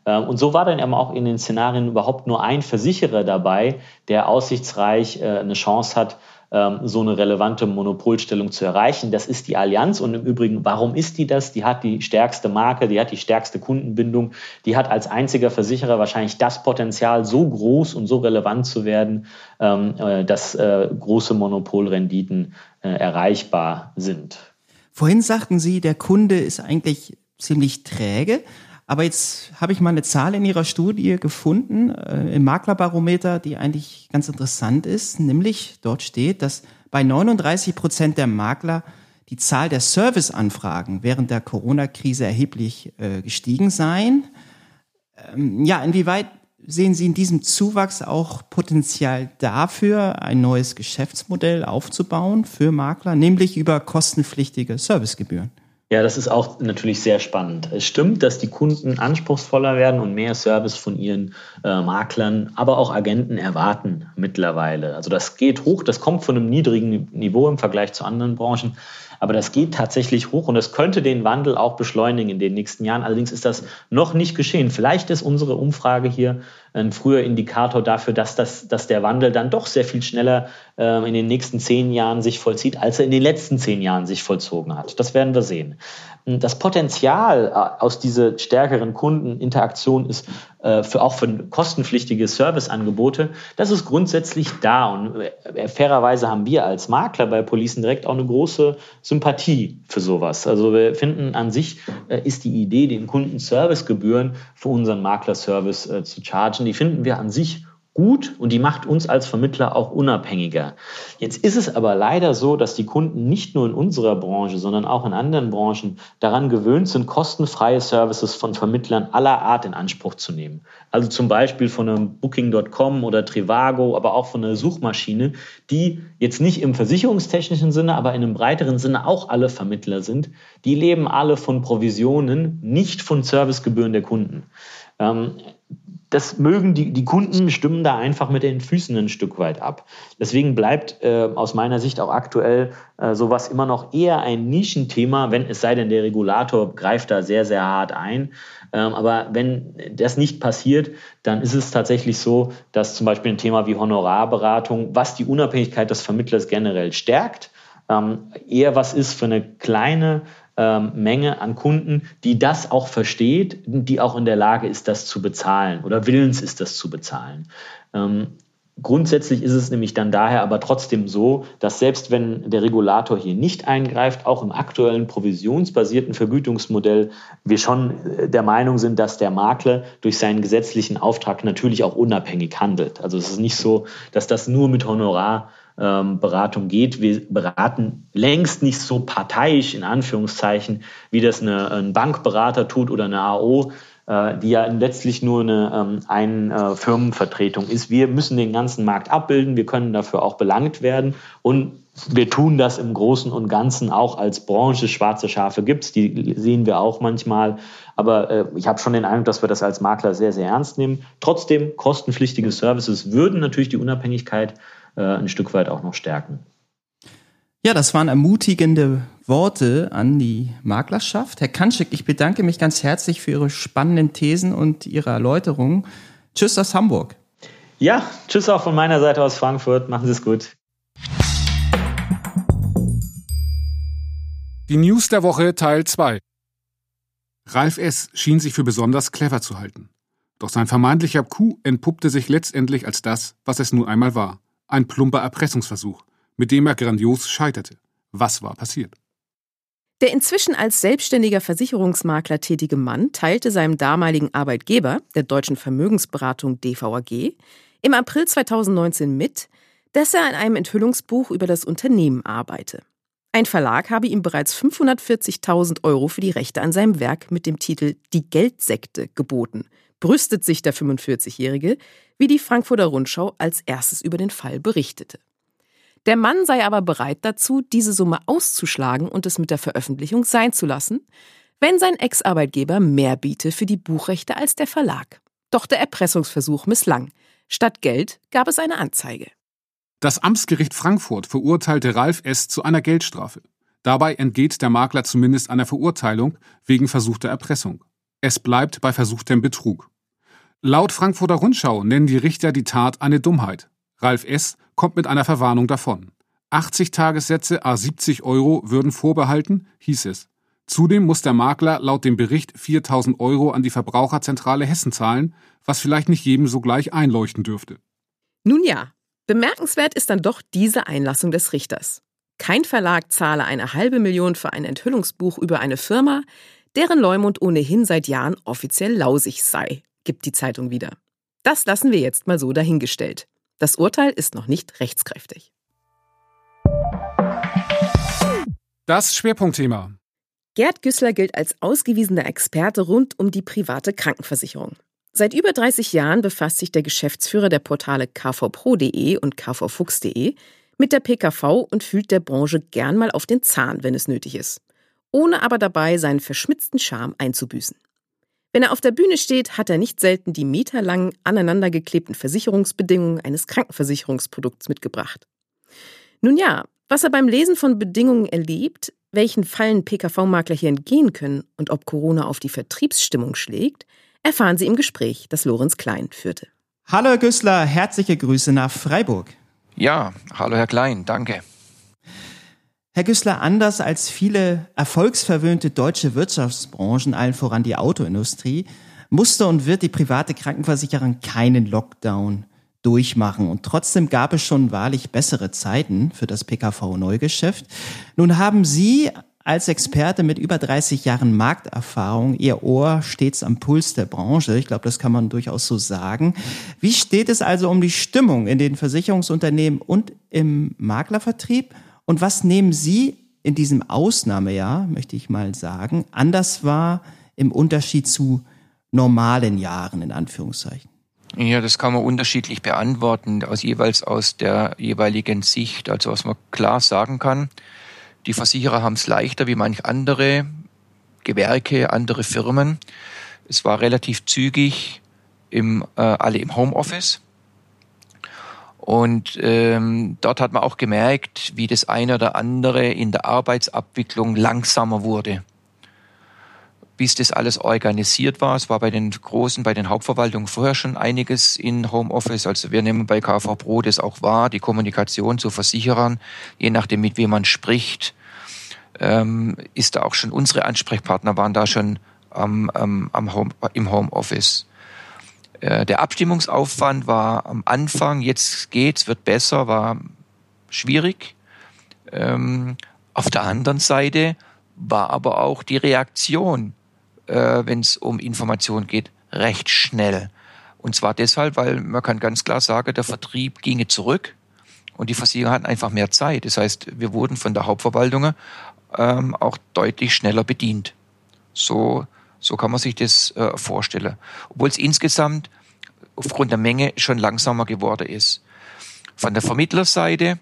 Ähm, und so war dann eben auch in den Szenarien überhaupt nur ein Versicherer dabei, der aussichtsreich äh, eine Chance hat, ähm, so eine relevante Monopolstellung zu erreichen. Das ist die Allianz. Und im Übrigen, warum ist die das? Die hat die stärkste Marke, die hat die stärkste Kundenbindung, die hat als einziger Versicherer wahrscheinlich das Potenzial, so groß und so relevant zu werden, ähm, äh, dass äh, große Monopolrenditen erreichbar sind. Vorhin sagten Sie, der Kunde ist eigentlich ziemlich träge. Aber jetzt habe ich mal eine Zahl in Ihrer Studie gefunden, äh, im Maklerbarometer, die eigentlich ganz interessant ist. Nämlich dort steht, dass bei 39 Prozent der Makler die Zahl der Serviceanfragen während der Corona-Krise erheblich äh, gestiegen seien. Ähm, ja, inwieweit sehen Sie in diesem Zuwachs auch Potenzial dafür, ein neues Geschäftsmodell aufzubauen für Makler, nämlich über kostenpflichtige Servicegebühren? Ja, das ist auch natürlich sehr spannend. Es stimmt, dass die Kunden anspruchsvoller werden und mehr Service von ihren äh, Maklern, aber auch Agenten erwarten mittlerweile. Also das geht hoch, das kommt von einem niedrigen Niveau im Vergleich zu anderen Branchen. Aber das geht tatsächlich hoch und das könnte den Wandel auch beschleunigen in den nächsten Jahren. Allerdings ist das noch nicht geschehen. Vielleicht ist unsere Umfrage hier ein früher Indikator dafür, dass, das, dass der Wandel dann doch sehr viel schneller äh, in den nächsten zehn Jahren sich vollzieht, als er in den letzten zehn Jahren sich vollzogen hat. Das werden wir sehen. Das Potenzial äh, aus dieser stärkeren Kundeninteraktion ist äh, für auch für kostenpflichtige Serviceangebote, das ist grundsätzlich da. Und äh, fairerweise haben wir als Makler bei Policen direkt auch eine große Sympathie für sowas. Also wir finden an sich ist die Idee, den Kunden Servicegebühren für unseren Maklerservice zu chargen, die finden wir an sich gut und die macht uns als Vermittler auch unabhängiger. Jetzt ist es aber leider so, dass die Kunden nicht nur in unserer Branche, sondern auch in anderen Branchen daran gewöhnt sind, kostenfreie Services von Vermittlern aller Art in Anspruch zu nehmen. Also zum Beispiel von einem Booking.com oder Trivago, aber auch von einer Suchmaschine, die jetzt nicht im versicherungstechnischen Sinne, aber in einem breiteren Sinne auch alle Vermittler sind. Die leben alle von Provisionen, nicht von Servicegebühren der Kunden. Ähm, das mögen die, die Kunden stimmen da einfach mit den Füßen ein Stück weit ab. Deswegen bleibt äh, aus meiner Sicht auch aktuell äh, sowas immer noch eher ein Nischenthema, wenn es sei denn, der Regulator greift da sehr, sehr hart ein. Ähm, aber wenn das nicht passiert, dann ist es tatsächlich so, dass zum Beispiel ein Thema wie Honorarberatung, was die Unabhängigkeit des Vermittlers generell stärkt, ähm, eher was ist für eine kleine ähm, Menge an Kunden, die das auch versteht, die auch in der Lage ist, das zu bezahlen oder willens ist, das zu bezahlen. Ähm, Grundsätzlich ist es nämlich dann daher aber trotzdem so, dass selbst wenn der Regulator hier nicht eingreift, auch im aktuellen provisionsbasierten Vergütungsmodell wir schon äh, der Meinung sind, dass der Makler durch seinen gesetzlichen Auftrag natürlich auch unabhängig handelt. Also es ist nicht so, dass das nur mit Honorar ähm, Beratung geht. Wir beraten längst nicht so parteiisch in Anführungszeichen, wie das eine, ein Bankberater tut oder eine AO, äh, die ja letztlich nur eine, ähm, eine äh, Firmenvertretung ist. Wir müssen den ganzen Markt abbilden, wir können dafür auch belangt werden und wir tun das im Großen und Ganzen auch als Branche. Schwarze Schafe gibt's, die sehen wir auch manchmal. Aber äh, ich habe schon den Eindruck, dass wir das als Makler sehr, sehr ernst nehmen. Trotzdem, kostenpflichtige Services würden natürlich die Unabhängigkeit äh, ein Stück weit auch noch stärken. Ja, das waren ermutigende Worte an die Maklerschaft. Herr Kanschik, ich bedanke mich ganz herzlich für Ihre spannenden Thesen und Ihre Erläuterungen. Tschüss aus Hamburg. Ja, tschüss auch von meiner Seite aus Frankfurt. Machen Sie es gut. Die News der Woche Teil 2. Ralf S. schien sich für besonders clever zu halten. Doch sein vermeintlicher Coup entpuppte sich letztendlich als das, was es nun einmal war. Ein plumper Erpressungsversuch, mit dem er grandios scheiterte. Was war passiert? Der inzwischen als selbstständiger Versicherungsmakler tätige Mann teilte seinem damaligen Arbeitgeber, der deutschen Vermögensberatung DVAG, im April 2019 mit, dass er an einem Enthüllungsbuch über das Unternehmen arbeite. Ein Verlag habe ihm bereits 540.000 Euro für die Rechte an seinem Werk mit dem Titel Die Geldsekte geboten, brüstet sich der 45-Jährige, wie die Frankfurter Rundschau als erstes über den Fall berichtete. Der Mann sei aber bereit dazu, diese Summe auszuschlagen und es mit der Veröffentlichung sein zu lassen, wenn sein Ex-Arbeitgeber mehr biete für die Buchrechte als der Verlag. Doch der Erpressungsversuch misslang. Statt Geld gab es eine Anzeige. Das Amtsgericht Frankfurt verurteilte Ralf S. zu einer Geldstrafe. Dabei entgeht der Makler zumindest einer Verurteilung wegen versuchter Erpressung. Es bleibt bei versuchtem Betrug. Laut Frankfurter Rundschau nennen die Richter die Tat eine Dummheit. Ralf S. kommt mit einer Verwarnung davon. 80 Tagessätze a 70 Euro würden vorbehalten, hieß es. Zudem muss der Makler laut dem Bericht 4000 Euro an die Verbraucherzentrale Hessen zahlen, was vielleicht nicht jedem so gleich einleuchten dürfte. Nun ja, bemerkenswert ist dann doch diese Einlassung des Richters. Kein Verlag zahle eine halbe Million für ein Enthüllungsbuch über eine Firma, deren Leumund ohnehin seit Jahren offiziell lausig sei gibt die Zeitung wieder. Das lassen wir jetzt mal so dahingestellt. Das Urteil ist noch nicht rechtskräftig. Das Schwerpunktthema. Gerd Güssler gilt als ausgewiesener Experte rund um die private Krankenversicherung. Seit über 30 Jahren befasst sich der Geschäftsführer der Portale kvpro.de und kvfuchs.de mit der PKV und fühlt der Branche gern mal auf den Zahn, wenn es nötig ist, ohne aber dabei seinen verschmitzten Charme einzubüßen. Wenn er auf der Bühne steht, hat er nicht selten die meterlangen, aneinandergeklebten Versicherungsbedingungen eines Krankenversicherungsprodukts mitgebracht. Nun ja, was er beim Lesen von Bedingungen erlebt, welchen Fallen PKV-Makler hier entgehen können und ob Corona auf die Vertriebsstimmung schlägt, erfahren Sie im Gespräch, das Lorenz Klein führte. Hallo Herr Güssler, herzliche Grüße nach Freiburg. Ja, hallo Herr Klein, danke. Herr Güssler, anders als viele erfolgsverwöhnte deutsche Wirtschaftsbranchen, allen voran die Autoindustrie, musste und wird die private Krankenversicherung keinen Lockdown durchmachen. Und trotzdem gab es schon wahrlich bessere Zeiten für das PKV-Neugeschäft. Nun haben Sie als Experte mit über 30 Jahren Markterfahrung Ihr Ohr stets am Puls der Branche. Ich glaube, das kann man durchaus so sagen. Wie steht es also um die Stimmung in den Versicherungsunternehmen und im Maklervertrieb? Und was nehmen Sie in diesem Ausnahmejahr, möchte ich mal sagen, anders war im Unterschied zu normalen Jahren in Anführungszeichen? Ja, das kann man unterschiedlich beantworten, aus jeweils aus der jeweiligen Sicht. Also was man klar sagen kann, die Versicherer haben es leichter wie manch andere Gewerke, andere Firmen. Es war relativ zügig im, äh, alle im Homeoffice. Und ähm, dort hat man auch gemerkt, wie das eine oder andere in der Arbeitsabwicklung langsamer wurde bis das alles organisiert war. Es war bei den großen, bei den Hauptverwaltungen vorher schon einiges in Homeoffice. Also wir nehmen bei KV Pro das auch wahr, die Kommunikation zu Versicherern, je nachdem mit wem man spricht, ähm, ist da auch schon unsere Ansprechpartner waren da schon am, am, am Home, im Homeoffice. Äh, der Abstimmungsaufwand war am Anfang, jetzt geht's, wird besser, war schwierig. Ähm, auf der anderen Seite war aber auch die Reaktion äh, wenn es um Information geht, recht schnell. Und zwar deshalb, weil man kann ganz klar sagen, der Vertrieb ginge zurück und die Versicherer hatten einfach mehr Zeit. Das heißt, wir wurden von der Hauptverwaltung ähm, auch deutlich schneller bedient. So, so kann man sich das äh, vorstellen. Obwohl es insgesamt aufgrund der Menge schon langsamer geworden ist. Von der Vermittlerseite,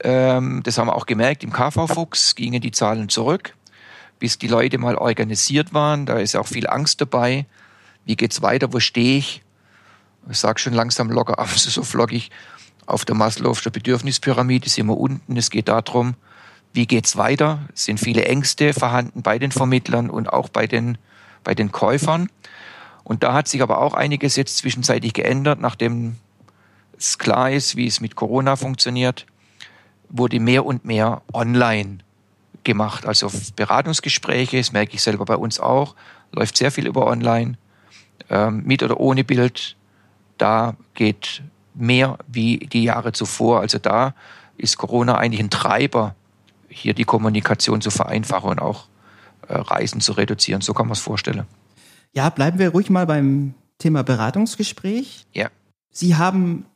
ähm, das haben wir auch gemerkt, im KV-Fuchs gingen die Zahlen zurück bis die Leute mal organisiert waren. Da ist auch viel Angst dabei. Wie geht's weiter? Wo stehe ich? Ich sage schon langsam locker, aber so flockig. Auf der Maslow'scher Bedürfnispyramide sind wir unten. Es geht darum, wie geht's weiter? Sind viele Ängste vorhanden bei den Vermittlern und auch bei den, bei den Käufern. Und da hat sich aber auch einiges jetzt zwischenzeitlich geändert, nachdem es klar ist, wie es mit Corona funktioniert, wurde mehr und mehr online gemacht. Also Beratungsgespräche, das merke ich selber bei uns auch, läuft sehr viel über online, ähm, mit oder ohne Bild. Da geht mehr wie die Jahre zuvor. Also da ist Corona eigentlich ein Treiber, hier die Kommunikation zu vereinfachen und auch Reisen zu reduzieren. So kann man es vorstellen. Ja, bleiben wir ruhig mal beim Thema Beratungsgespräch. Ja. Sie haben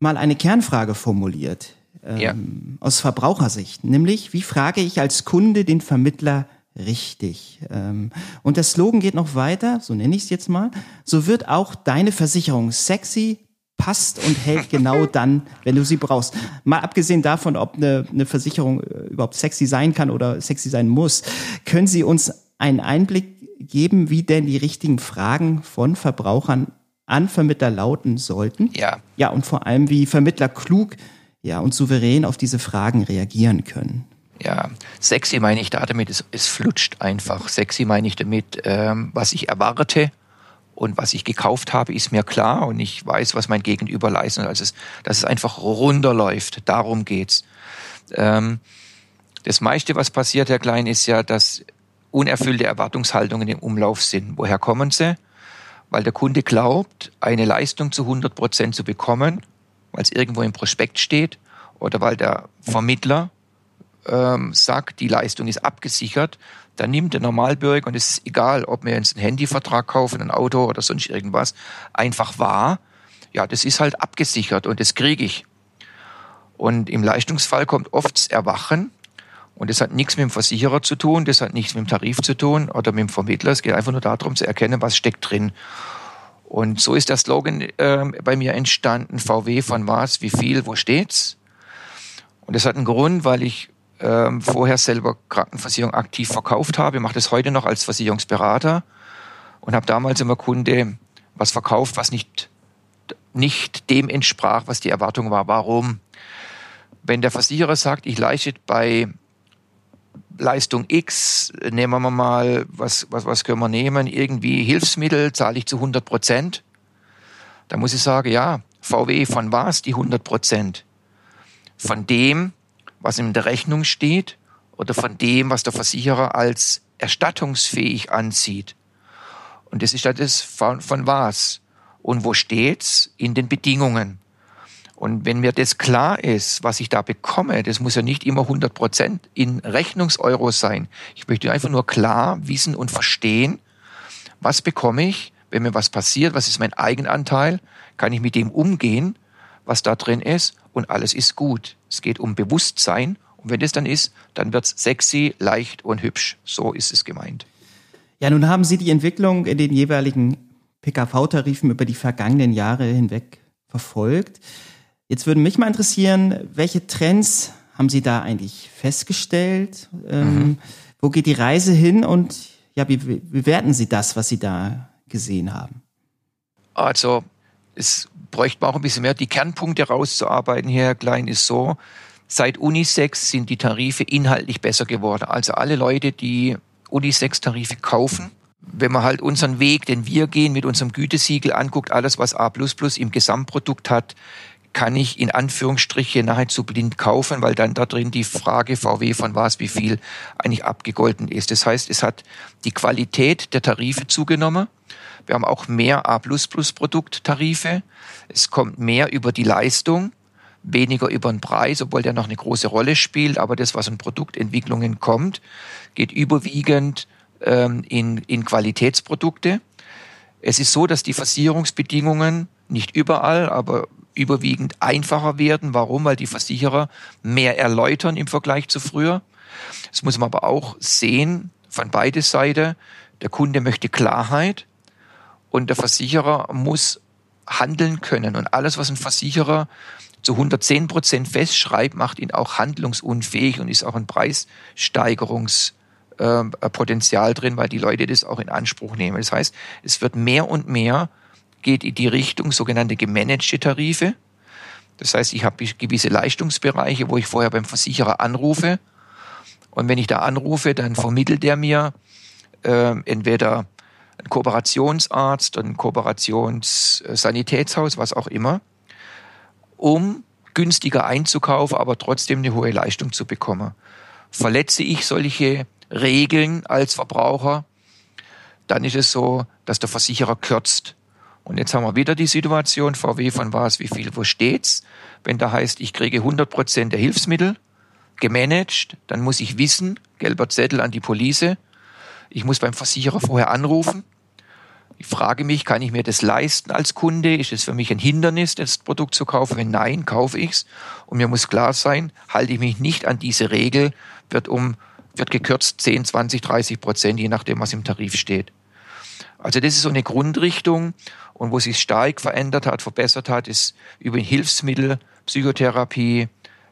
mal eine Kernfrage formuliert ähm, ja. aus Verbrauchersicht. Nämlich, wie frage ich als Kunde den Vermittler richtig? Ähm, und der Slogan geht noch weiter, so nenne ich es jetzt mal. So wird auch deine Versicherung sexy, passt und hält genau dann, wenn du sie brauchst. Mal abgesehen davon, ob eine, eine Versicherung äh, überhaupt sexy sein kann oder sexy sein muss, können Sie uns einen Einblick geben, wie denn die richtigen Fragen von Verbrauchern an Vermittler lauten sollten? Ja. Ja, und vor allem, wie Vermittler klug ja, und souverän auf diese Fragen reagieren können. Ja, sexy meine ich da damit, es, es flutscht einfach. Sexy meine ich damit, ähm, was ich erwarte und was ich gekauft habe, ist mir klar und ich weiß, was mein Gegenüber leistet. Also, dass es einfach runterläuft, darum geht's. Ähm, das meiste, was passiert, Herr Klein, ist ja, dass unerfüllte Erwartungshaltungen im Umlauf sind. Woher kommen sie? Weil der Kunde glaubt, eine Leistung zu 100 Prozent zu bekommen weil es irgendwo im Prospekt steht oder weil der Vermittler ähm, sagt, die Leistung ist abgesichert, dann nimmt der Normalbürger, und es ist egal, ob wir jetzt einen Handyvertrag kaufen, ein Auto oder sonst irgendwas, einfach wahr, ja, das ist halt abgesichert und das kriege ich. Und im Leistungsfall kommt oft das Erwachen und das hat nichts mit dem Versicherer zu tun, das hat nichts mit dem Tarif zu tun oder mit dem Vermittler. Es geht einfach nur darum zu erkennen, was steckt drin. Und so ist der Slogan äh, bei mir entstanden, VW von was, wie viel, wo steht's? Und das hat einen Grund, weil ich äh, vorher selber Krankenversicherung aktiv verkauft habe, mache das heute noch als Versicherungsberater und habe damals immer Kunde was verkauft, was nicht, nicht dem entsprach, was die Erwartung war. Warum? Wenn der Versicherer sagt, ich leiste bei Leistung X, nehmen wir mal, was, was, was können wir nehmen? Irgendwie Hilfsmittel, zahle ich zu 100 Prozent. Da muss ich sagen, ja, VW von was die 100 Prozent? Von dem, was in der Rechnung steht oder von dem, was der Versicherer als erstattungsfähig ansieht. Und das ist das von, von was? Und wo steht's? In den Bedingungen. Und wenn mir das klar ist, was ich da bekomme, das muss ja nicht immer 100 Prozent in Rechnungseuro sein. Ich möchte einfach nur klar wissen und verstehen, was bekomme ich, wenn mir was passiert, was ist mein Eigenanteil, kann ich mit dem umgehen, was da drin ist und alles ist gut. Es geht um Bewusstsein und wenn das dann ist, dann wird's sexy, leicht und hübsch. So ist es gemeint. Ja, nun haben Sie die Entwicklung in den jeweiligen PKV-Tarifen über die vergangenen Jahre hinweg verfolgt. Jetzt würde mich mal interessieren, welche Trends haben Sie da eigentlich festgestellt? Ähm, mhm. Wo geht die Reise hin und ja, wie bewerten Sie das, was Sie da gesehen haben? Also, es bräuchte man auch ein bisschen mehr. Die Kernpunkte rauszuarbeiten hier, Herr Klein, ist so, seit Unisex sind die Tarife inhaltlich besser geworden. Also alle Leute, die Unisex-Tarife kaufen, wenn man halt unseren Weg, den wir gehen, mit unserem Gütesiegel anguckt, alles, was A im Gesamtprodukt hat, kann ich in Anführungsstriche nahezu blind kaufen, weil dann da drin die Frage VW von was, wie viel eigentlich abgegolten ist. Das heißt, es hat die Qualität der Tarife zugenommen. Wir haben auch mehr A++-Produkttarife. Es kommt mehr über die Leistung, weniger über den Preis, obwohl der noch eine große Rolle spielt. Aber das, was an Produktentwicklungen kommt, geht überwiegend ähm, in, in Qualitätsprodukte. Es ist so, dass die Versicherungsbedingungen nicht überall, aber überwiegend einfacher werden. Warum? Weil die Versicherer mehr erläutern im Vergleich zu früher. Das muss man aber auch sehen von beide Seiten. Der Kunde möchte Klarheit und der Versicherer muss handeln können. Und alles, was ein Versicherer zu 110 Prozent festschreibt, macht ihn auch handlungsunfähig und ist auch ein Preissteigerungspotenzial drin, weil die Leute das auch in Anspruch nehmen. Das heißt, es wird mehr und mehr geht in die Richtung sogenannte gemanagte Tarife. Das heißt, ich habe gewisse Leistungsbereiche, wo ich vorher beim Versicherer anrufe. Und wenn ich da anrufe, dann vermittelt er mir äh, entweder ein Kooperationsarzt, ein Kooperationssanitätshaus, was auch immer, um günstiger einzukaufen, aber trotzdem eine hohe Leistung zu bekommen. Verletze ich solche Regeln als Verbraucher, dann ist es so, dass der Versicherer kürzt. Und jetzt haben wir wieder die Situation, VW von was, wie viel, wo steht's? Wenn da heißt, ich kriege 100 Prozent der Hilfsmittel gemanagt, dann muss ich wissen, gelber Zettel an die Police, ich muss beim Versicherer vorher anrufen. Ich frage mich, kann ich mir das leisten als Kunde? Ist es für mich ein Hindernis, das Produkt zu kaufen? Wenn nein, kaufe ich's. Und mir muss klar sein, halte ich mich nicht an diese Regel, wird um, wird gekürzt 10, 20, 30 Prozent, je nachdem, was im Tarif steht. Also das ist so eine Grundrichtung. Und wo sich stark verändert hat, verbessert hat, ist über Hilfsmittel, Psychotherapie,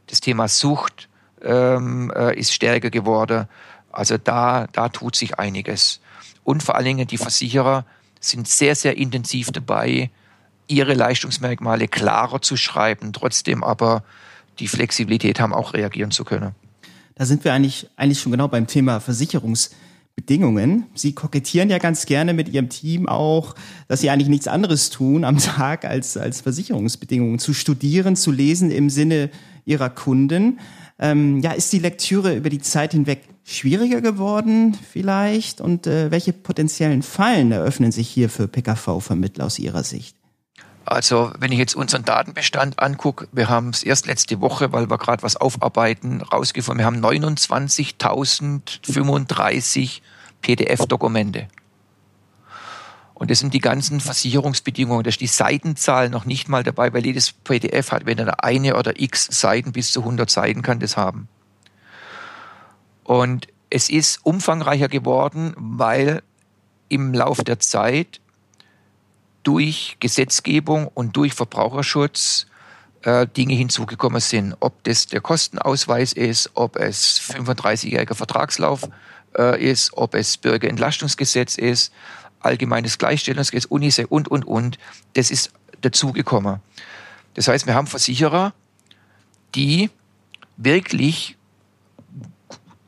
das Thema Sucht ähm, äh, ist stärker geworden. Also da, da tut sich einiges. Und vor allen Dingen die Versicherer sind sehr, sehr intensiv dabei, ihre Leistungsmerkmale klarer zu schreiben, trotzdem aber die Flexibilität haben, auch reagieren zu können. Da sind wir eigentlich, eigentlich schon genau beim Thema Versicherungs- Bedingungen. Sie kokettieren ja ganz gerne mit Ihrem Team auch, dass Sie eigentlich nichts anderes tun am Tag als, als Versicherungsbedingungen zu studieren, zu lesen im Sinne Ihrer Kunden. Ähm, ja, ist die Lektüre über die Zeit hinweg schwieriger geworden vielleicht? Und äh, welche potenziellen Fallen eröffnen sich hier für PKV-Vermittler aus Ihrer Sicht? Also wenn ich jetzt unseren Datenbestand angucke, wir haben es erst letzte Woche, weil wir gerade was aufarbeiten, rausgefunden, wir haben 29.035 PDF-Dokumente. Und das sind die ganzen Versicherungsbedingungen. Da ist die Seitenzahl noch nicht mal dabei, weil jedes PDF hat, wenn er eine oder x Seiten bis zu 100 Seiten kann das haben. Und es ist umfangreicher geworden, weil im Laufe der Zeit durch Gesetzgebung und durch Verbraucherschutz äh, Dinge hinzugekommen sind. Ob das der Kostenausweis ist, ob es 35-jähriger Vertragslauf äh, ist, ob es Bürgerentlastungsgesetz ist, allgemeines Gleichstellungsgesetz, UNICEF und, und, und. Das ist dazugekommen. Das heißt, wir haben Versicherer, die wirklich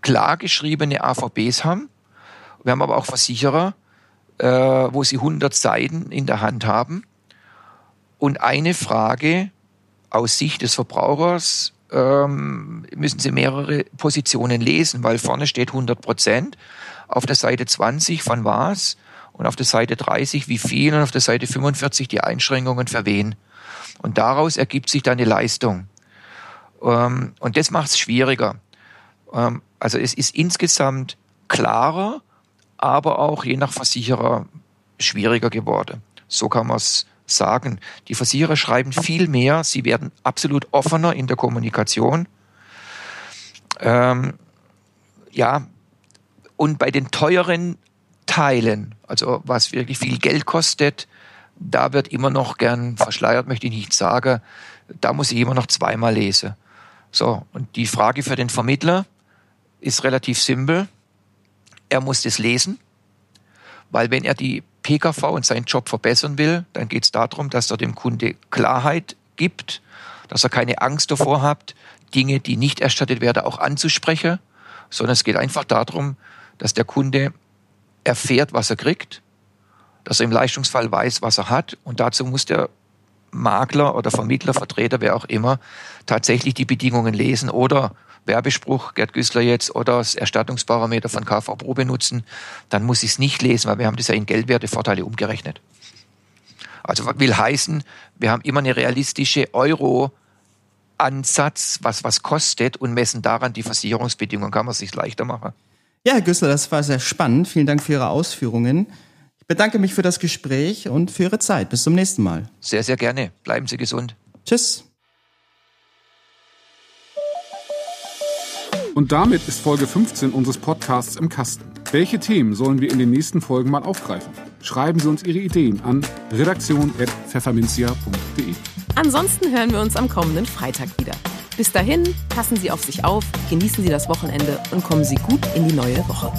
klar geschriebene AVBs haben. Wir haben aber auch Versicherer, äh, wo sie 100 Seiten in der Hand haben und eine Frage aus Sicht des Verbrauchers ähm, müssen Sie mehrere Positionen lesen, weil vorne steht 100 Prozent, auf der Seite 20 von was und auf der Seite 30 wie viel und auf der Seite 45 die Einschränkungen für wen. Und daraus ergibt sich dann eine Leistung. Ähm, und das macht es schwieriger. Ähm, also es ist insgesamt klarer, aber auch je nach Versicherer schwieriger geworden. So kann man es sagen. Die Versicherer schreiben viel mehr, sie werden absolut offener in der Kommunikation. Ähm, ja, und bei den teuren Teilen, also was wirklich viel Geld kostet, da wird immer noch gern verschleiert, möchte ich nicht sagen. Da muss ich immer noch zweimal lesen. So, und die Frage für den Vermittler ist relativ simpel. Er muss das lesen, weil wenn er die PKV und seinen Job verbessern will, dann geht es darum, dass er dem Kunde Klarheit gibt, dass er keine Angst davor hat, Dinge, die nicht erstattet werden, auch anzusprechen, sondern es geht einfach darum, dass der Kunde erfährt, was er kriegt, dass er im Leistungsfall weiß, was er hat und dazu muss der Makler oder Vermittler, Vertreter, wer auch immer, tatsächlich die Bedingungen lesen oder Werbespruch, Gerd Güssler jetzt, oder das Erstattungsparameter von KV Pro benutzen, dann muss ich es nicht lesen, weil wir haben das ja in Geldwertevorteile umgerechnet. Also will heißen, wir haben immer eine realistische Euro-Ansatz, was was kostet und messen daran die Versicherungsbedingungen. Kann man es sich leichter machen. Ja, Herr Güssler, das war sehr spannend. Vielen Dank für Ihre Ausführungen. Ich bedanke mich für das Gespräch und für Ihre Zeit. Bis zum nächsten Mal. Sehr, sehr gerne. Bleiben Sie gesund. Tschüss. Und damit ist Folge 15 unseres Podcasts im Kasten. Welche Themen sollen wir in den nächsten Folgen mal aufgreifen? Schreiben Sie uns Ihre Ideen an redaktion.pfefferminzia.de. Ansonsten hören wir uns am kommenden Freitag wieder. Bis dahin, passen Sie auf sich auf, genießen Sie das Wochenende und kommen Sie gut in die neue Woche.